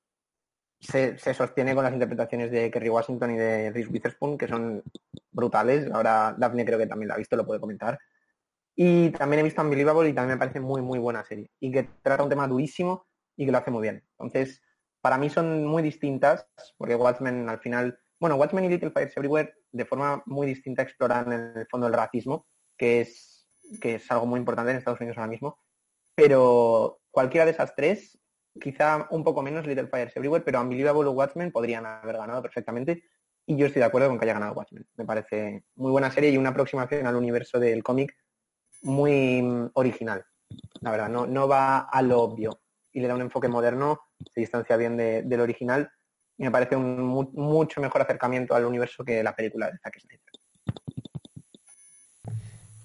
se, se sostiene con las interpretaciones de Kerry Washington y de Reese Witherspoon, que son brutales. Ahora Daphne creo que también la ha visto, lo puede comentar. Y también he visto Unbelievable y también me parece muy, muy buena serie. Y que trata un tema durísimo y que lo hace muy bien. Entonces, para mí son muy distintas, porque Watchmen al final, bueno, Watchmen y Little Fires Everywhere de forma muy distinta exploran en el fondo el racismo, que es, que es algo muy importante en Estados Unidos ahora mismo. Pero cualquiera de esas tres, quizá un poco menos Little Fires Everywhere, pero Unbelievable o Watchmen podrían haber ganado perfectamente. Y yo estoy de acuerdo con que haya ganado Watchmen. Me parece muy buena serie y una aproximación al universo del cómic muy mm, original. La verdad, no, no va a lo obvio y le da un enfoque moderno, se distancia bien de- del original y me parece un mu- mucho mejor acercamiento al universo que la película de Zack Snyder.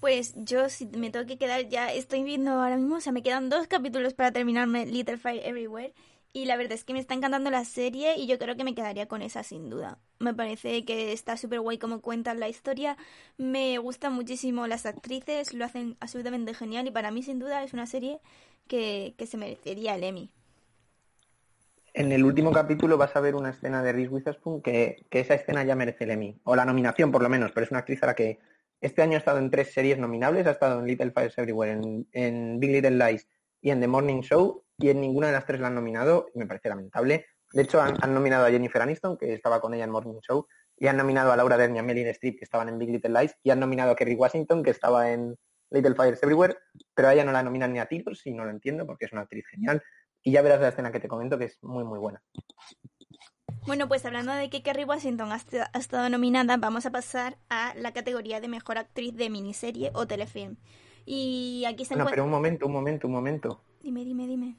Pues yo si me tengo que quedar ya estoy viendo ahora mismo, o sea, me quedan dos capítulos para terminarme Little Fire Everywhere y la verdad es que me está encantando la serie y yo creo que me quedaría con esa sin duda. Me parece que está súper guay como cuentan la historia, me gustan muchísimo las actrices, lo hacen absolutamente genial y para mí sin duda es una serie que, que se merecería el Emmy. En el último capítulo vas a ver una escena de Reese Witherspoon que, que esa escena ya merece el Emmy, o la nominación por lo menos, pero es una actriz a la que este año ha estado en tres series nominables, ha estado en Little Fires Everywhere, en, Big Little Lies y en The Morning Show, y en ninguna de las tres la han nominado, y me parece lamentable. De hecho, han, han nominado a Jennifer Aniston, que estaba con ella en Morning Show, y han nominado a Laura Dern y a Meryl Streep, que estaban en Big Little Lies, y han nominado a Kerry Washington, que estaba en Little Fires Everywhere, pero a ella no la nominan ni a tiros, y no lo entiendo, porque es una actriz genial. Y ya verás la escena que te comento, que es muy, muy buena. Bueno, pues hablando de que Kerry Washington ha, esta- ha estado nominada, vamos a pasar a la categoría de mejor actriz de miniserie o telefilm. Y aquí se Bueno, encuentra... pero un momento, un momento, un momento. Dime, dime, dime.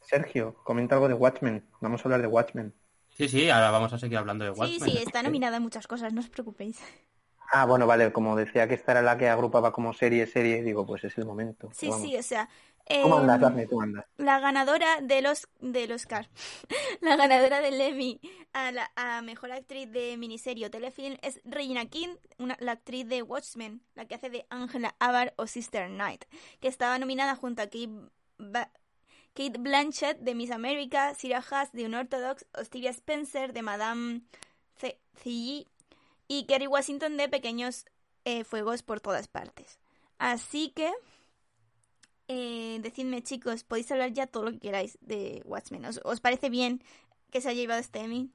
Sergio, comenta algo de Watchmen. Vamos a hablar de Watchmen. Sí, sí, ahora vamos a seguir hablando de Sí, Watchmen. sí, está nominada en muchas cosas, no os preocupéis. Ah, bueno, vale, como decía que esta era la que agrupaba como serie, serie, digo, pues es el momento. Sí, Vamos. sí, o sea... ¿Cómo em, andas, Daphne? ¿Cómo andas? La ganadora de los del Oscar, la ganadora del Emmy a la a mejor actriz de miniserie o telefilm es Regina King, una, la actriz de Watchmen, la que hace de Angela Abar o Sister Knight, que estaba nominada junto a Kate, Ba- Kate Blanchett de Miss America, Syrah Haas de Unorthodox, Octavia Spencer de Madame C.G. y Kerry Washington de Pequeños eh, Fuegos por todas partes. Así que eh, decidme, chicos, podéis hablar ya todo lo que queráis de Watchmen. ¿Os, os parece bien que se haya llevado este Emmy?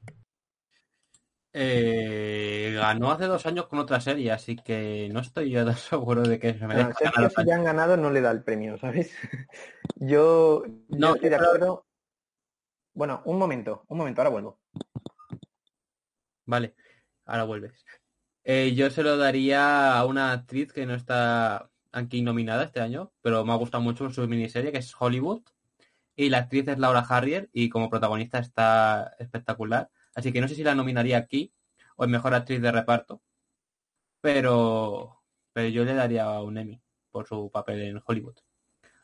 Eh, ganó hace dos años con otra serie, así que no estoy yo tan seguro de que se No, merezca Sergio, ganar si ya han ganado, no le da el premio, ¿sabes? yo, yo No, estoy de acuerdo. Bueno, un momento, un momento, ahora vuelvo. Vale, ahora vuelves. Eh, yo se lo daría a una actriz que no está aquí nominada este año, pero me ha gustado mucho su miniserie, que es Hollywood. Y la actriz es Laura Harrier y como protagonista está espectacular. Así que no sé si la nominaría aquí o en mejor actriz de reparto. Pero, pero yo le daría un Emmy por su papel en Hollywood.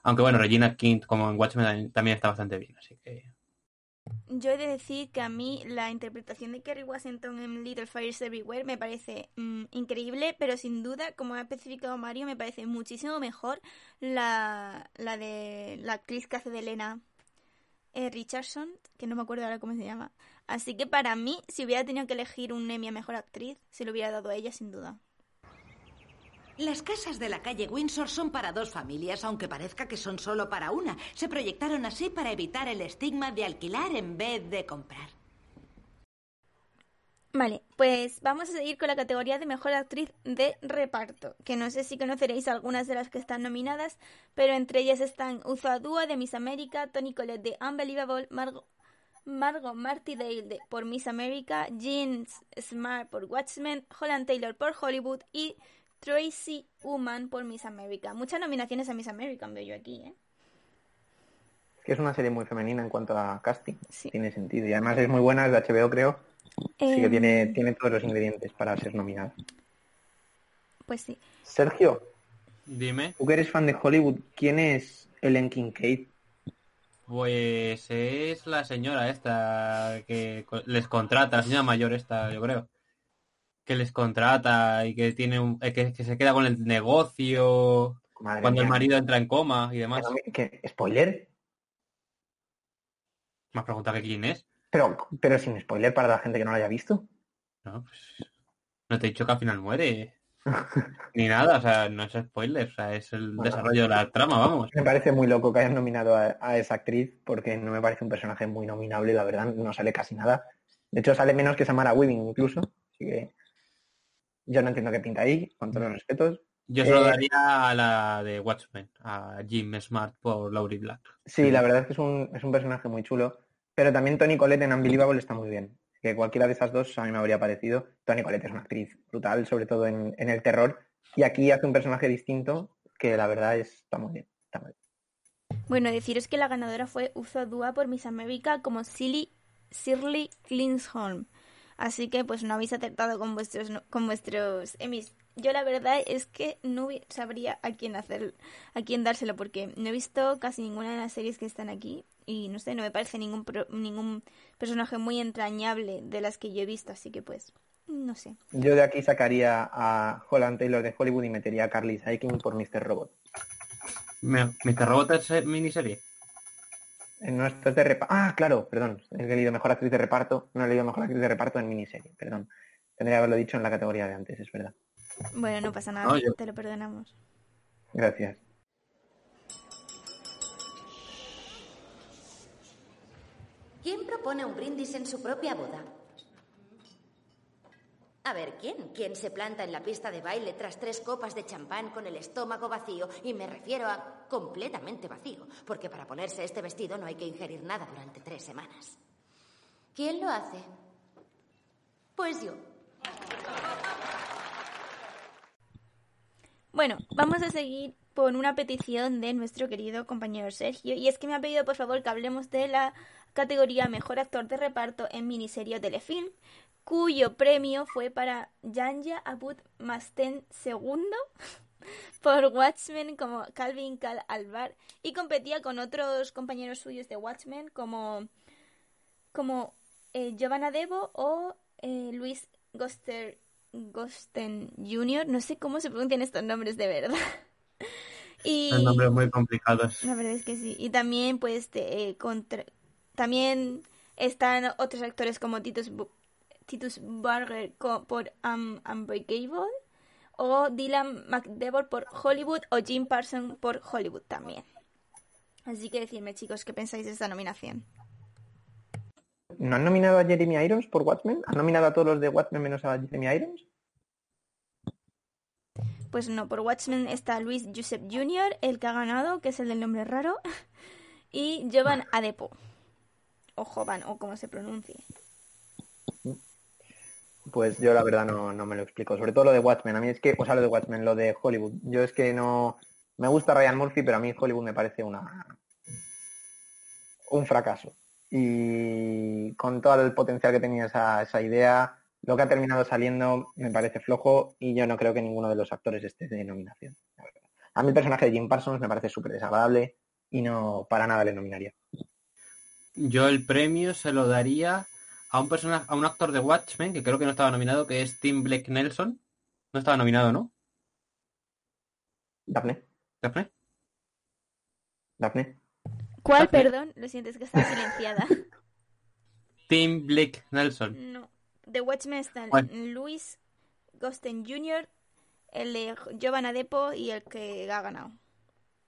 Aunque bueno, Regina King como en Watchmen también- también está bastante bien, así que Yo he de decir que a mí la interpretación de Kerry Washington en Little Fires Everywhere me parece mm, increíble, pero sin duda, como ha especificado Mario, me parece muchísimo mejor la, la de la actriz que hace de Elena eh, Richardson, que no me acuerdo ahora cómo se llama. Así que para mí, si hubiera tenido que elegir un Emmy mejor actriz, se lo hubiera dado a ella sin duda. Las casas de la calle Windsor son para dos familias, aunque parezca que son solo para una. Se proyectaron así para evitar el estigma de alquilar en vez de comprar. Vale, pues vamos a seguir con la categoría de mejor actriz de reparto, que no sé si conoceréis algunas de las que están nominadas, pero entre ellas están Uzo Adua de Miss América, Toni Collette de Unbelievable, Margot, Margot Martindale de, por Miss America, Jean Smart por Watchmen, Holland Taylor por Hollywood y Tracy Ullman por Miss America. Muchas nominaciones a Miss America veo yo aquí, ¿eh? Es que es una serie muy femenina en cuanto a casting. Sí. Tiene sentido. Y además es muy buena, es de HBO creo. Sí que Em, tiene, tiene todos los ingredientes para ser nominada. Pues sí. Sergio, Dime. tú que eres fan de Hollywood, ¿quién es Ellen Kincaid? Pues es la señora esta que les contrata, la señora mayor esta, yo creo. Que les contrata y que tiene un, eh, que, que se queda con el negocio Madre cuando el marido entra en coma y demás. ¿Qué? ¿Spoiler? Me has preguntado que quién es. Pero, pero sin spoiler para la gente que no lo haya visto. No, pues no te he dicho que al final muere. Ni nada, o sea, no es spoiler, o sea, es el Bueno. desarrollo de la trama, vamos. Me parece muy loco que hayan nominado a, a esa actriz porque no me parece un personaje muy nominable, la verdad, no sale casi nada. De hecho, sale menos que Samara Weaving incluso. Así que yo no entiendo qué pinta ahí, con todos los respetos. Yo se lo Eh, daría a la de Watchmen, a Jim Smart por Laurie Black. Sí, la verdad es que es un, es un personaje muy chulo. Pero también Tony Collette en Unbelievable está muy bien. Que cualquiera de esas dos a mí me habría parecido. Tony Collette es una actriz brutal, sobre todo en, en el terror. Y aquí hace un personaje distinto que la verdad es- está muy bien. Está muy bien. Bueno, deciros que la ganadora fue Uzo Dua por Miss America como Silly Shirley Klinsholm. Así que pues no habéis acertado con vuestros no- con vuestros Emmys. Yo la verdad es que no sabría a quién hacer a quién dárselo porque no he visto casi ninguna de las series que están aquí y no sé, no me parece ningún pro- ningún personaje muy entrañable de las que yo he visto, así que pues no sé. Yo de aquí sacaría a Holland Taylor de Hollywood y metería a Carly Saikin por Mr. Robot. Mr. Robot es eh, nuestro de reparto. Ah, claro, perdón. He leído mejor actriz de reparto. No he leído mejor actriz de reparto en miniserie, perdón. Tendría que haberlo dicho en la categoría de antes, es verdad. Bueno, no pasa nada, No, yo- te lo perdonamos. Gracias. ¿Quién propone un brindis en su propia boda? A ver, ¿quién? ¿Quién se planta en la pista de baile tras tres copas de champán con el estómago vacío? Y me refiero a completamente vacío, porque para ponerse este vestido no hay que ingerir nada durante tres semanas. ¿Quién lo hace? Pues yo. Bueno, vamos a seguir con una petición de nuestro querido compañero Sergio. Y es que me ha pedido por favor que hablemos de la categoría Mejor Actor de Reparto en Miniserie o Telefilm, cuyo premio fue para Janja Abud Masten II por Watchmen como Calvin Cal Alvar y competía con otros compañeros suyos de Watchmen como, como eh, Giovanna Devo o eh, Luis Goster Gosten Jr. No sé cómo se pronuncian estos nombres de verdad. y Son nombres muy complicados. la verdad es que sí. Y también, pues, te- eh, contra- también están otros actores como Titus, Titus Burger por um, Unbreakable o Dylan McDevor por Hollywood o Jim Parsons por Hollywood también. Así que decidme, chicos, ¿qué pensáis de esta nominación? ¿No han nominado a Jeremy Irons por Watchmen? ¿Han nominado a todos los de Watchmen menos a Jeremy Irons? Pues no, por Watchmen está Luis Joseph Jr., el que ha ganado, que es el del nombre raro, y Jovan Adepo. O Jovan, o como se pronuncie. Pues yo la verdad no, no me lo explico. Sobre todo lo de Watchmen. A mí es que, o sea, lo de Watchmen, lo de Hollywood. Yo es que no... Me gusta Ryan Murphy, pero a mí Hollywood me parece una... un fracaso. Y con todo el potencial que tenía esa, esa idea, lo que ha terminado saliendo me parece flojo y yo no creo que ninguno de los actores esté de nominación. A mí el personaje de Jim Parsons me parece súper desagradable y no para nada le nominaría. Yo el premio se lo daría a un personaje, a un actor de Watchmen que creo que no estaba nominado, que es Tim Blake Nelson. No estaba nominado, ¿no? Daphne, Daphne? Daphne. ¿Cuál? Daphne. Perdón, lo siento, es que está silenciada. Tim Blake Nelson. No. The Watchmen están ¿Cuál? Luis Gosten Jr., el de Giovanna Depo y el que ha ganado.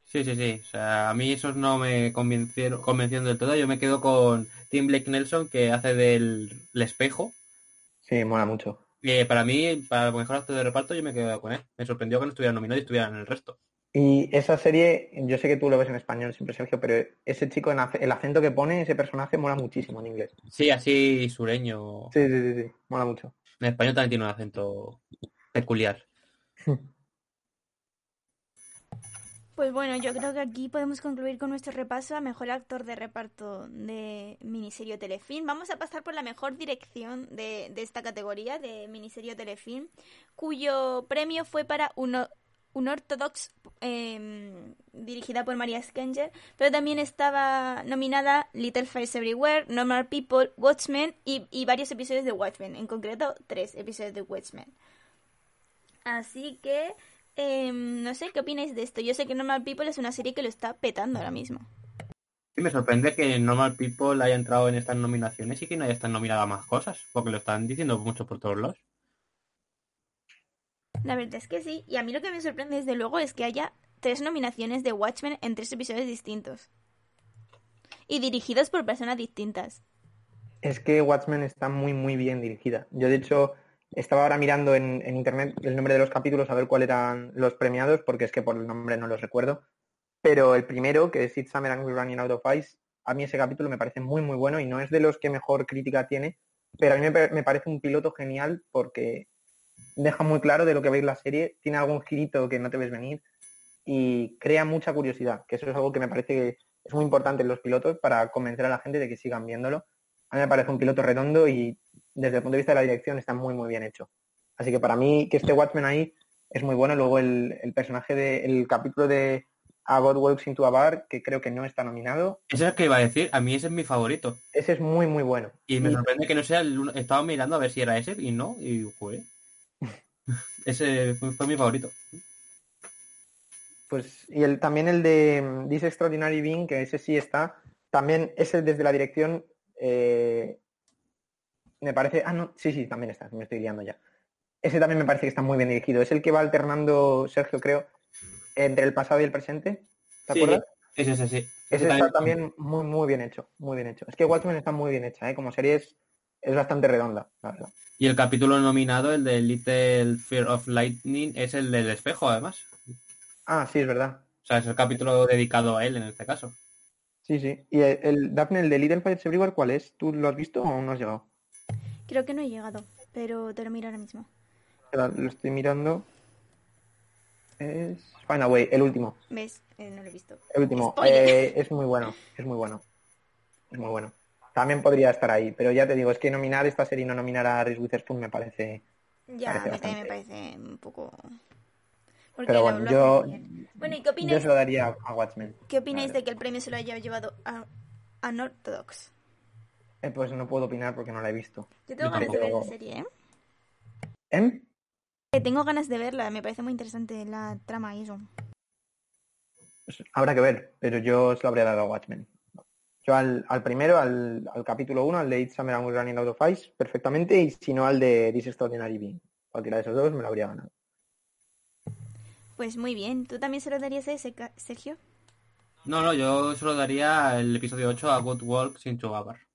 Sí, sí, sí. O sea, a mí esos no me convencieron, convencieron del todo. Yo me quedo con Tim Blake Nelson, que hace del el espejo. Sí, mola mucho. Que para mí, para el mejor actor de reparto, yo me quedo con él. Me sorprendió que no estuviera nominado y estuviera en el resto. Y esa serie, yo sé que tú lo ves en español siempre, Sergio, pero ese chico, en el acento que pone, ese personaje, mola muchísimo en inglés. Sí, así sureño. Sí, sí, sí, sí, mola mucho. En español también tiene un acento peculiar. Pues bueno, yo creo que aquí podemos concluir con nuestro repaso a mejor actor de reparto de miniserie telefilm. Vamos a pasar por la mejor dirección de, esta categoría de miniserie telefilm, cuyo premio fue para un Orthodox eh, dirigida por Maria Skenger, pero también estaba nominada Little Fires Everywhere, Normal People, Watchmen y varios episodios de Watchmen, en concreto tres episodios de Watchmen. Así que eh, no sé, ¿qué opináis de esto? Yo sé que Normal People es una serie que lo está petando ahora mismo. Sí, me sorprende que Normal People haya entrado en estas nominaciones y que no haya estado nominada a más cosas, porque lo están diciendo mucho por todos lados. La verdad es que sí, y a mí lo que me sorprende desde luego es que haya tres nominaciones de Watchmen en tres episodios distintos. Y dirigidos por personas distintas. Es que Watchmen está muy, muy bien dirigida. Yo, de hecho, estaba ahora mirando en, internet el nombre de los capítulos a ver cuáles eran los premiados, porque es que por el nombre no los recuerdo. Pero el primero, que es It's Summer and We're Running Out of Ice, a mí ese capítulo me parece muy, muy bueno y no es de los que mejor crítica tiene, pero a mí me, parece un piloto genial porque deja muy claro de lo que ir la serie, tiene algún girito que no te ves venir y crea mucha curiosidad, que eso es algo que me parece que es muy importante en los pilotos para convencer a la gente de que sigan viéndolo. A mí me parece un piloto redondo y desde el punto de vista de la dirección está muy muy bien hecho. Así que para mí que esté Watchmen ahí es muy bueno. Luego el, el personaje del capítulo de A God Walks into a Bar, que creo que no está nominado. Ese es el que iba a decir, a mí ese es mi favorito. Ese es muy muy bueno. Y me y... sorprende que no sea el estaba mirando a ver si era ese y no, y joder. ese fue, fue mi favorito. Pues, y el, también el de This Extraordinary Being, que ese sí está, también ese desde la dirección, eh, me parece, ah, no, sí, sí, también está, me estoy liando ya. Ese también me parece que está muy bien dirigido. Es el que va alternando, Sergio, creo, entre el pasado y el presente. ¿Te sí, acuerdas? Sí, sí, sí. Ese, ese está también muy, muy bien hecho, muy bien hecho. Es que Watchmen está muy bien hecha, ¿eh? Como serie es, es bastante redonda, la verdad. Y el capítulo nominado, el de Little Fear of Lightning, es el del espejo, además. Ah, sí, es verdad. O sea, es el capítulo dedicado a él en este caso. Sí, sí. ¿Y el, el Daphne, el de Little Fires Everywhere, cuál es? ¿Tú lo has visto o aún no has llegado? Creo que no he llegado, pero te lo miro ahora mismo. Lo estoy mirando. Es Find Away, el último. ¿Ves? Eh, no lo he visto. El último. Eh, es muy bueno, es muy bueno. Es muy bueno. También podría estar ahí, pero ya te digo, es que nominar esta serie y no nominar a Reese Witherspoon me parece... Ya, parece también me parece un poco... Porque pero bueno, yo, bueno, ¿y qué opináis? yo se lo daría a Watchmen. ¿Qué opináis de que el premio se lo haya llevado a, a Unorthodox? Eh, pues no puedo opinar porque no la he visto. Yo tengo ganas de ver la serie, ¿eh? ¿Eh? Eh, tengo ganas de verla, me parece muy interesante la trama y eso. Pues habrá que ver, pero yo se lo habría dado a Watchmen. Yo al, al primero, al, al, capítulo 1, al de It's Summer and Running Out of Ice, perfectamente, y si no al de This Extraordinary Being. Cualquiera de esos dos me lo habría ganado. Pues muy bien. ¿Tú también se lo darías a ese, Sergio? No, no, yo se lo daría el episodio 8 a Good Walk sin Chugabar.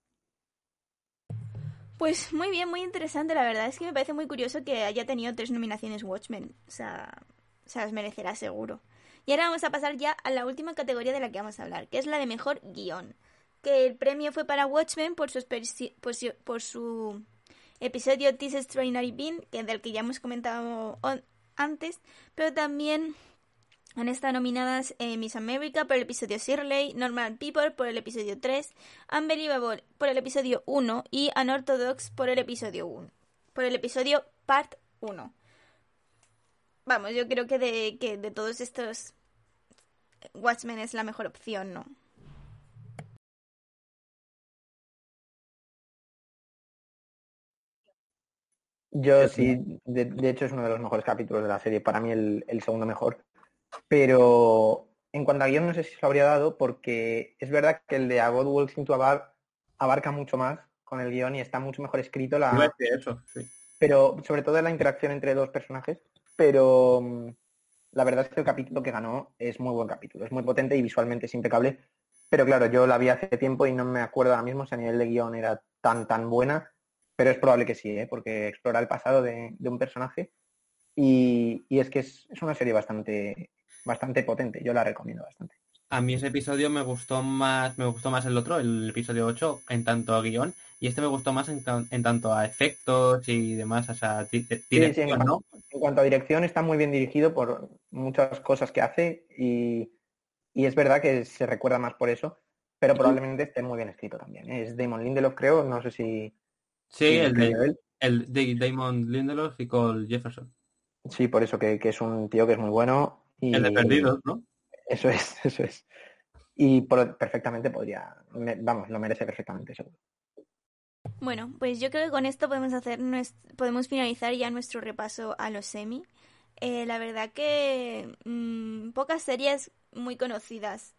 Pues muy bien, muy interesante. La verdad es que me parece muy curioso que haya tenido tres nominaciones Watchmen. O sea, se las merecerá seguro. Y ahora vamos a pasar ya a la última categoría de la que vamos a hablar, que es la de mejor guion. Que el premio fue para Watchmen por su, por su, por su episodio This Extraordinary Being, que del que ya hemos comentado antes, pero también han estado nominadas eh, Miss America por el episodio Shirley, Normal People por el episodio 3, Unbelievable por el episodio 1 y Unorthodox por el episodio 1. Por el episodio Part 1. Vamos, yo creo que de, que de todos estos Watchmen es la mejor opción, ¿no? Yo sí, de, de, hecho es uno de los mejores capítulos de la serie, para mí el, el, segundo mejor. Pero en cuanto a guion no sé si se lo habría dado porque es verdad que el de A God Walks into a Bar abarca mucho más con el guion y está mucho mejor escrito. La... No es eso, sí. Pero sobre todo la interacción entre dos personajes. Pero mm, la verdad es que el capítulo que ganó es muy buen capítulo, es muy potente y visualmente es impecable. Pero claro, yo la vi hace tiempo y no me acuerdo ahora mismo si a nivel de guion era tan tan buena pero es probable que sí, ¿eh? porque explora el pasado de, de un personaje y, y, es que es, es, una serie bastante, bastante potente, yo la recomiendo bastante. A mí ese episodio me gustó más, me gustó más el otro, el episodio 8, en tanto a guion, y este me gustó más en, en tanto a efectos y demás, o sea, dirección, sí, sí, en, ¿no? En cuanto a dirección está muy bien dirigido por muchas cosas que hace y, y es verdad que se recuerda más por eso, pero probablemente esté muy bien escrito también. ¿eh? Es Damon Lindelof, creo, no sé si... Sí, si el, de, el de Damon Lindelof y Cole Jefferson. Sí, por eso que, que es un tío que es muy bueno. Y... El de Perdidos, ¿no? Eso es, eso es. Y por- perfectamente podría, me- vamos, lo merece perfectamente, seguro. Bueno, pues yo creo que con esto podemos hacer podemos finalizar ya nuestro repaso a los semi. Eh, la verdad que mm, pocas series muy conocidas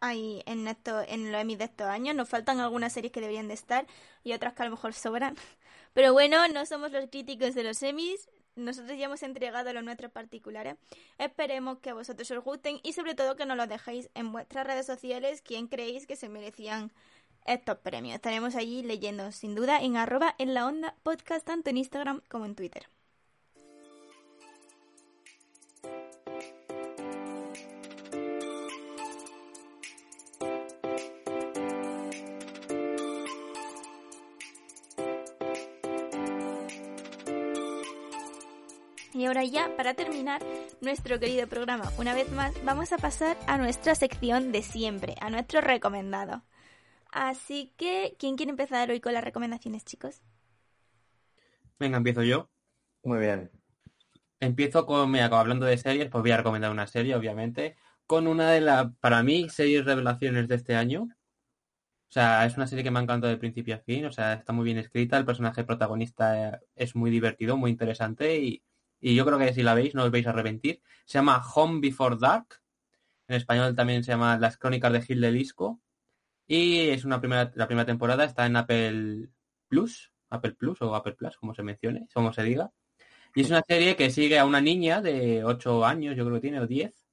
hay en esto, en los Emmys de estos años. Nos faltan algunas series que deberían de estar y otras que a lo mejor sobran. Pero bueno, no somos los críticos de los Emmys. Nosotros ya hemos entregado los nuestros particulares. Esperemos que a vosotros os gusten y sobre todo que nos los dejéis en vuestras redes sociales quién creéis que se merecían estos premios. Estaremos allí leyendo sin duda en arroba en la onda podcast tanto en Instagram como en Twitter. Y ahora ya, para terminar nuestro querido programa, una vez más, vamos a pasar a nuestra sección de siempre, a nuestro recomendado. Así que, ¿quién quiere empezar hoy con las recomendaciones, chicos? Venga, empiezo yo. Muy bien. Empiezo con, mira, como hablando de series, pues voy a recomendar una serie, obviamente, con una de las, para mí, series revelaciones de este año. O sea, es una serie que me ha encantado de principio a fin, o sea, está muy bien escrita, el personaje protagonista eh, es muy divertido, muy interesante y, y yo creo que si la veis no os vais a arrepentir. Se llama Home Before Dark, en español también se llama Las Crónicas de Gil del Isco y es una primera, la primera temporada, está en Apple Plus, Apple Plus o Apple Plus, como se mencione, como se diga. Y es una serie que sigue a una niña de 8 años, yo creo que tiene, o 10,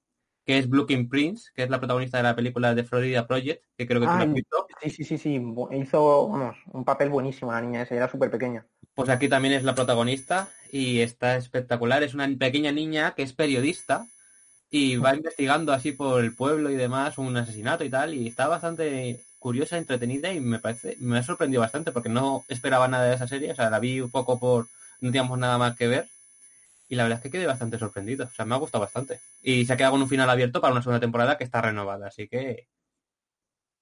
que es Blue Prince, que es la protagonista de la película de Florida Project, que creo que tú la has visto. sí, sí, sí, sí. Hizo, vamos, un papel buenísimo la niña esa, era súper pequeña. Pues aquí también es la protagonista y está espectacular. Es una pequeña niña que es periodista y va investigando así por el pueblo y demás un asesinato y tal y está bastante curiosa, entretenida y me parece, me ha sorprendido bastante porque no esperaba nada de esa serie, o sea, la vi un poco por, no teníamos nada más que ver y la verdad es que quedé bastante sorprendido, o sea, me ha gustado bastante. Y se ha quedado con un final abierto para una segunda temporada que está renovada, así que...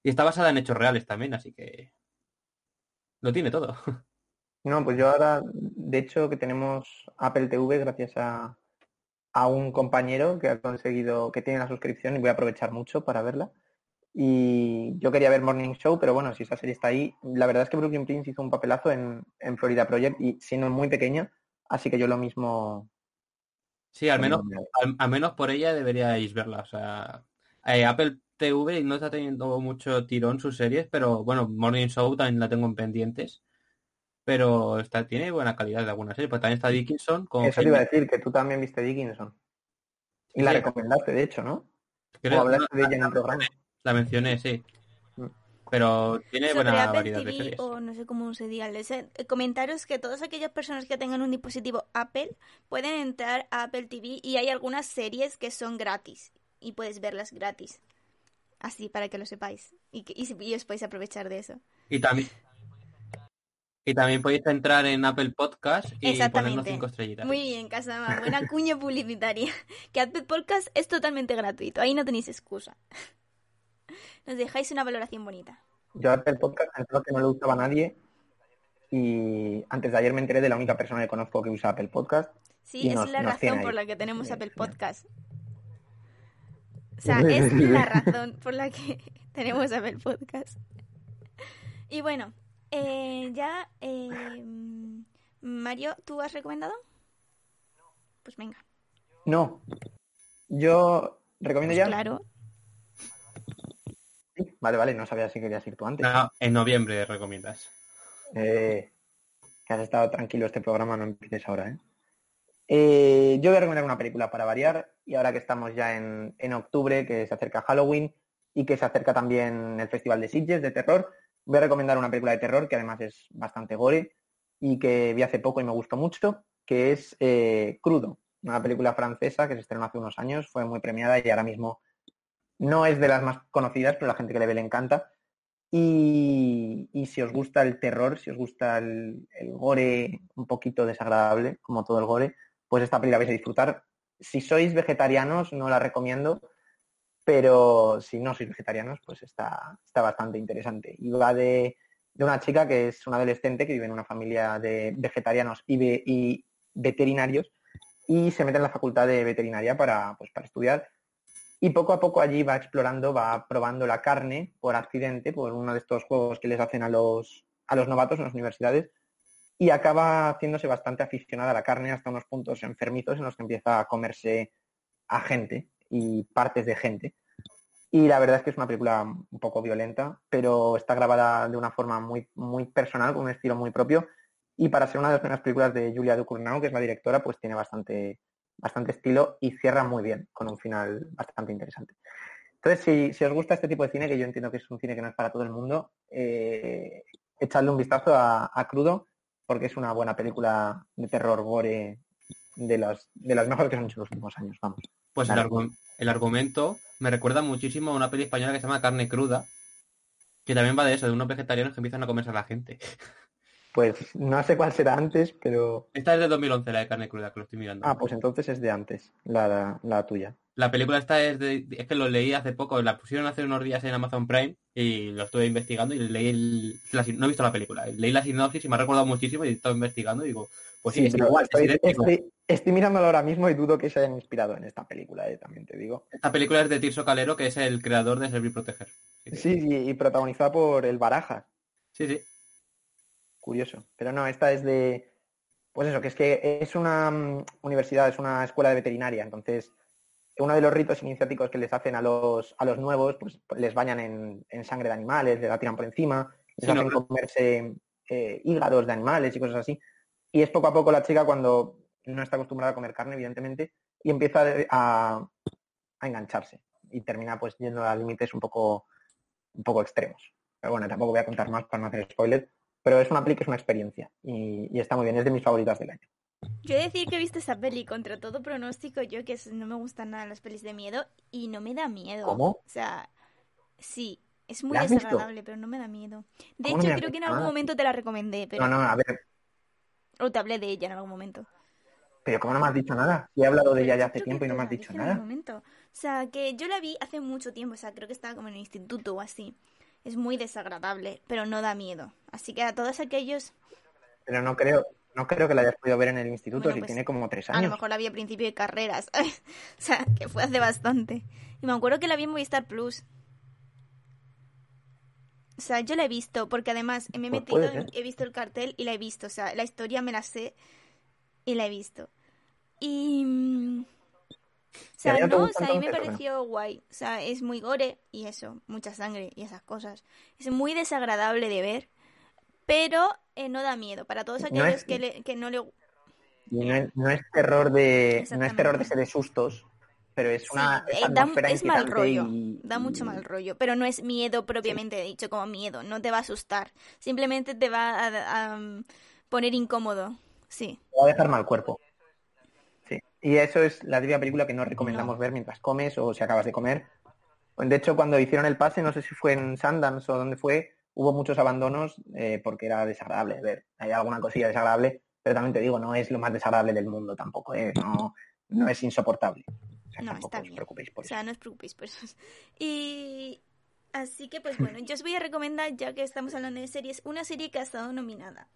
Y está basada en hechos reales también, así que... Lo tiene todo. No, pues yo ahora, de hecho, que tenemos Apple TV gracias a, a un compañero que ha conseguido, que tiene la suscripción y voy a aprovechar mucho para verla. Y yo quería ver Morning Show, pero bueno, si esa serie está ahí, la verdad es que Brooklyn Prince hizo un papelazo en, en Florida Project y siendo muy pequeña, así que yo lo mismo. Sí, al menos, al menos por ella deberíais verla. O sea, eh, Apple TV no está teniendo mucho tirón sus series, pero bueno, Morning Show también la tengo en pendientes. Pero está, tiene buena calidad de algunas series. Pues también está Dickinson con Eso te iba a decir, que tú también viste Dickinson. Y la recomendaste, de hecho, ¿no? creo- o hablaste no, de ella en programa. la mencioné, sí. Mm. Pero tiene Sobre buena Apple variedad de TV series. o no sé cómo se diga. les- eh, comentaros que todas aquellas personas que tengan un dispositivo Apple pueden entrar a Apple TV y hay algunas series que son gratis y puedes verlas gratis. Así para que lo sepáis y, que, y, y os podéis aprovechar de eso. Y también, y también podéis entrar en Apple Podcast y ponernos cinco estrellitas. Muy bien, Casama. Buena cuña publicitaria. Que Apple Podcast es totalmente gratuito. Ahí no tenéis excusa. Nos dejáis una valoración bonita. Yo Apple Podcast pensaba que no lo usaba nadie y antes de ayer me enteré de la única persona que conozco que usa Apple Podcast. Sí, es nos- la nos razón por la que tenemos Sí, Apple. Podcast. O sea, es la razón por la que tenemos Apple Podcast. Y bueno, eh, ya... eh, Mario, ¿tú has recomendado? Pues venga. No, yo recomiendo Pues ya. claro. Vale, vale, no sabía si querías ir tú antes. No, en noviembre recomiendas. Eh, que has estado tranquilo este programa, no empieces ahora, ¿eh? Eh, yo voy a recomendar una película para variar y ahora que estamos ya en, en octubre, que se acerca Halloween y que se acerca también el Festival de Sitges de terror, voy a recomendar una película de terror que además es bastante gore y que vi hace poco y me gustó mucho, que es eh, Crudo, una película francesa que se estrenó hace unos años, fue muy premiada y ahora mismo no es de las más conocidas, pero la gente que le ve le encanta. Y, si os gusta el terror, si os gusta el, gore un poquito desagradable, como todo el gore, pues esta peli la vais a disfrutar. Si sois vegetarianos, no la recomiendo, pero si no sois vegetarianos, pues está, está bastante interesante. Y va de, una chica que es una adolescente que vive en una familia de vegetarianos y, y veterinarios y se mete en la facultad de veterinaria para, pues, para estudiar. Y poco a poco allí va explorando, va probando la carne por accidente, por uno de estos juegos que les hacen a los, a los novatos en las universidades, y acaba haciéndose bastante aficionada a la carne hasta unos puntos enfermizos en los que empieza a comerse a gente y partes de gente. Y la verdad es que es una película un poco violenta, pero está grabada de una forma muy, muy personal, con un estilo muy propio, y para ser una de las primeras películas de Julia Ducournau, que es la directora, pues tiene bastante, bastante estilo y cierra muy bien, con un final bastante interesante. Entonces, si, os gusta este tipo de cine, que yo entiendo que es un cine que no es para todo el mundo, eh, echadle un vistazo a, Crudo, porque es una buena película de terror gore de las, de las mejores que se han hecho en los últimos años, vamos. Pues el, el, argumento me recuerda muchísimo a una peli española que se llama Carne Cruda, que también va de eso, de unos vegetarianos que empiezan a comerse a la gente. Pues no sé cuál será antes, pero... Esta es de 2011, la de carne cruda, que lo estoy mirando. Ah, pues entonces es de antes, la, la, tuya. La película esta es de... Es que lo leí hace poco, la pusieron hace unos días en Amazon Prime y lo estuve investigando y leí el... no he visto la película, leí la sinopsis y me ha recordado muchísimo y he estado investigando y digo, pues sí, es igual, estoy, estoy, estoy, mirándolo ahora mismo y dudo que se hayan inspirado en esta película, eh, también te digo. Esta película es de Tirso Calero, que es el creador de Servir Proteger. Sí, y, y protagonizada por el Barajas. Sí, sí curioso. Pero no, esta es de, pues eso, que es que es una mm, universidad, es una escuela de veterinaria, entonces uno de los ritos iniciáticos que les hacen a los, a los nuevos, pues les bañan en, sangre de animales, les la tiran por encima, les hacen comerse eh, hígados de animales y cosas así. Y es poco a poco la chica cuando no está acostumbrada a comer carne, evidentemente, y empieza a, a engancharse. Y termina pues yendo a límites un poco, un poco extremos. Pero bueno, tampoco voy a contar más para no hacer spoiler, pero es una peli que es una experiencia y, está muy bien, es de mis favoritas del año. Yo he de decir que he visto esa peli contra todo pronóstico, yo que no me gustan nada las pelis de miedo y no me da miedo. ¿Cómo? O sea, sí, es muy desagradable, pero no me da miedo. De hecho, creo que en algún momento te la recomendé, pero... No, no, a ver. O te hablé de ella en algún momento. Pero ¿cómo no me has dicho nada? he hablado de ella ya hace tiempo y no me has dicho nada. momento. O sea, que yo la vi hace mucho tiempo, o sea, creo que estaba como en el instituto o así es muy desagradable, pero no da miedo. Así que a todos aquellos... Pero no creo, no creo que la hayas podido ver en el instituto, si pues, tiene como tres años. A lo mejor la vi a principio de carreras, o sea, que fue hace bastante. Y me acuerdo que la vi en Movistar Plus. O sea, yo la he visto, porque además me he pues metido, he visto el cartel y la he visto. O sea, la historia me la sé y la he visto. Y... O sea, no, o sea, a mí me pareció guay. O sea, es muy gore y eso, mucha sangre y esas cosas. Es muy desagradable de ver, pero eh, no da miedo. Para todos aquellos que, que no le... No es, no es, terror de no es terror de ser de sustos, pero es una eh, da, es mal rollo, da mucho mal rollo, pero no es miedo propiamente dicho como miedo, no te va a asustar, simplemente te va a, a mm, poner incómodo, sí. Te va a dejar mal cuerpo. Y eso es la típica película que no recomendamos ver mientras comes o si acabas de comer. De hecho, cuando hicieron el pase, no sé si fue en Sundance o dónde fue, hubo muchos abandonos eh, porque era desagradable ver. Hay alguna cosilla desagradable, pero también te digo, no es lo más desagradable del mundo tampoco, ¿eh? no, no es insoportable. no, está bien. preocupéis por eso. O sea, no os preocupéis por eso. Y así que, pues bueno, yo os voy a recomendar, ya que estamos hablando de series, una serie que ha estado nominada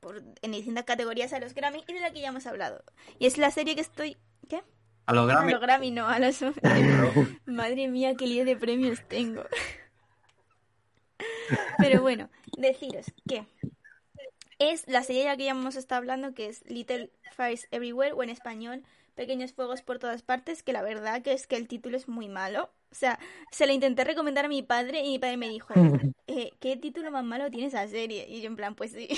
por, en distintas categorías a los Grammy y de la que ya hemos hablado. Y es la serie que estoy... ¿Qué? A los Grammy. A los Grammy, no, a los... Madre mía, qué lío de premios tengo. Pero bueno, deciros que es la serie de la que ya hemos estado hablando, que es Little Fires Everywhere, o en español, Pequeños Fuegos por todas partes, que la verdad que es que el título es muy malo. O sea, se la intenté recomendar a mi padre y mi padre me dijo, eh, ¿qué título más malo tiene esa serie? Y yo en plan, pues sí.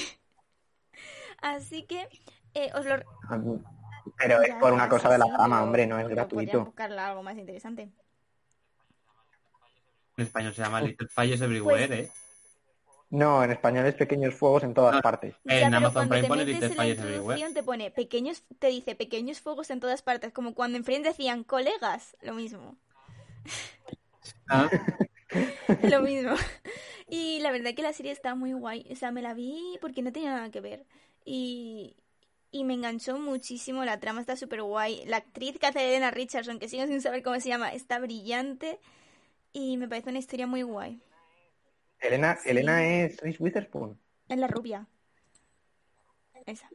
Así que eh, os lo... Pero es por una cosa de la fama, hombre, no es gratuito. buscarla algo más interesante. En español se llama Little Fires Everywhere, pues ¿eh? No, en español es pequeños fuegos en todas partes. en Amazon Prime pone Little Fires Everywhere. Te pone pequeños, te dice pequeños fuegos en todas partes, como cuando en Friends decían colegas, lo mismo. Ah. lo mismo. Y la verdad que la serie está muy guay. O sea, me la vi porque no tenía nada que ver. Y, y me enganchó muchísimo, la trama está súper guay, la actriz que hace Elena Richardson, que sigo sin saber cómo se llama, está brillante y me parece una historia muy guay. Elena, Sí. Elena es Reese Witherspoon. Es la rubia. Esa.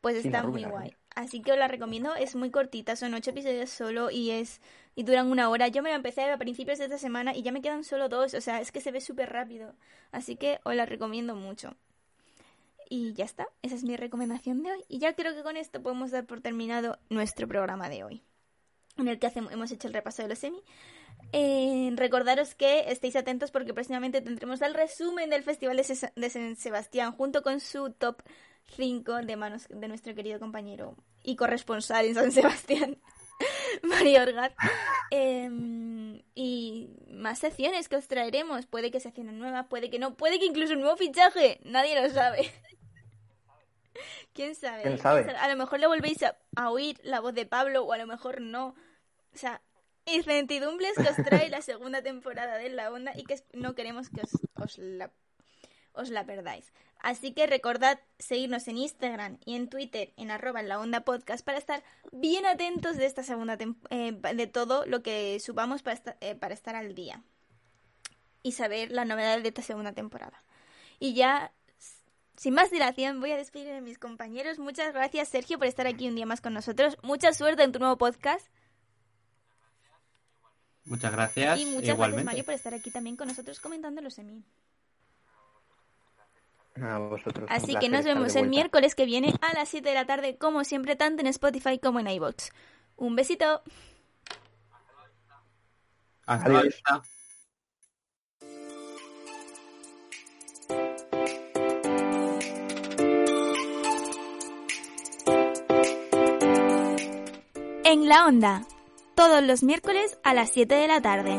Pues Sí, está muy guay. Así que os la recomiendo, es muy cortita, son ocho episodios solo y es y duran una hora. Yo me la empecé a principios de esta semana y ya me quedan solo dos, o sea, es que se ve súper rápido. Así que os la recomiendo mucho. Y ya está, esa es mi recomendación de hoy. Y ya creo que con esto podemos dar por terminado nuestro programa de hoy, en el que hacemos, hemos hecho el repaso de los semi. Eh, recordaros que estéis atentos porque próximamente tendremos el resumen del Festival de, de San Sebastián junto con su top 5 de manos de nuestro querido compañero y corresponsal en San Sebastián, Mario Orgaz. Eh, y más secciones que os traeremos. Puede que secciones nuevas, puede que no, puede que incluso un nuevo fichaje. Nadie lo sabe. ¿Quién sabe? ¿Quién sabe? A lo mejor le volvéis a, a oír la voz de Pablo o a lo mejor no. O sea, incertidumbres que os trae la segunda temporada de La Onda y que no queremos que os, os la, os la perdáis. Así que recordad seguirnos en Instagram y en Twitter en arroba en la onda podcast para estar bien atentos de esta segunda eh, de todo lo que subamos para, esta- eh, para estar al día y saber las novedades de esta segunda temporada. Y ya, sin más dilación, voy a despedir de mis compañeros. Muchas gracias, Sergio, por estar aquí un día más con nosotros. Mucha suerte en tu nuevo podcast. Muchas gracias. Y muchas gracias. Mario, por estar aquí también con nosotros comentando los semi. A vosotros. Así que nos vemos el miércoles que viene a las 7 de la tarde, como siempre, tanto en Spotify como en iVoox. Un besito. Hasta la Adiós. En la onda, todos los miércoles a las 7 de la tarde.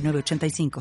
906985.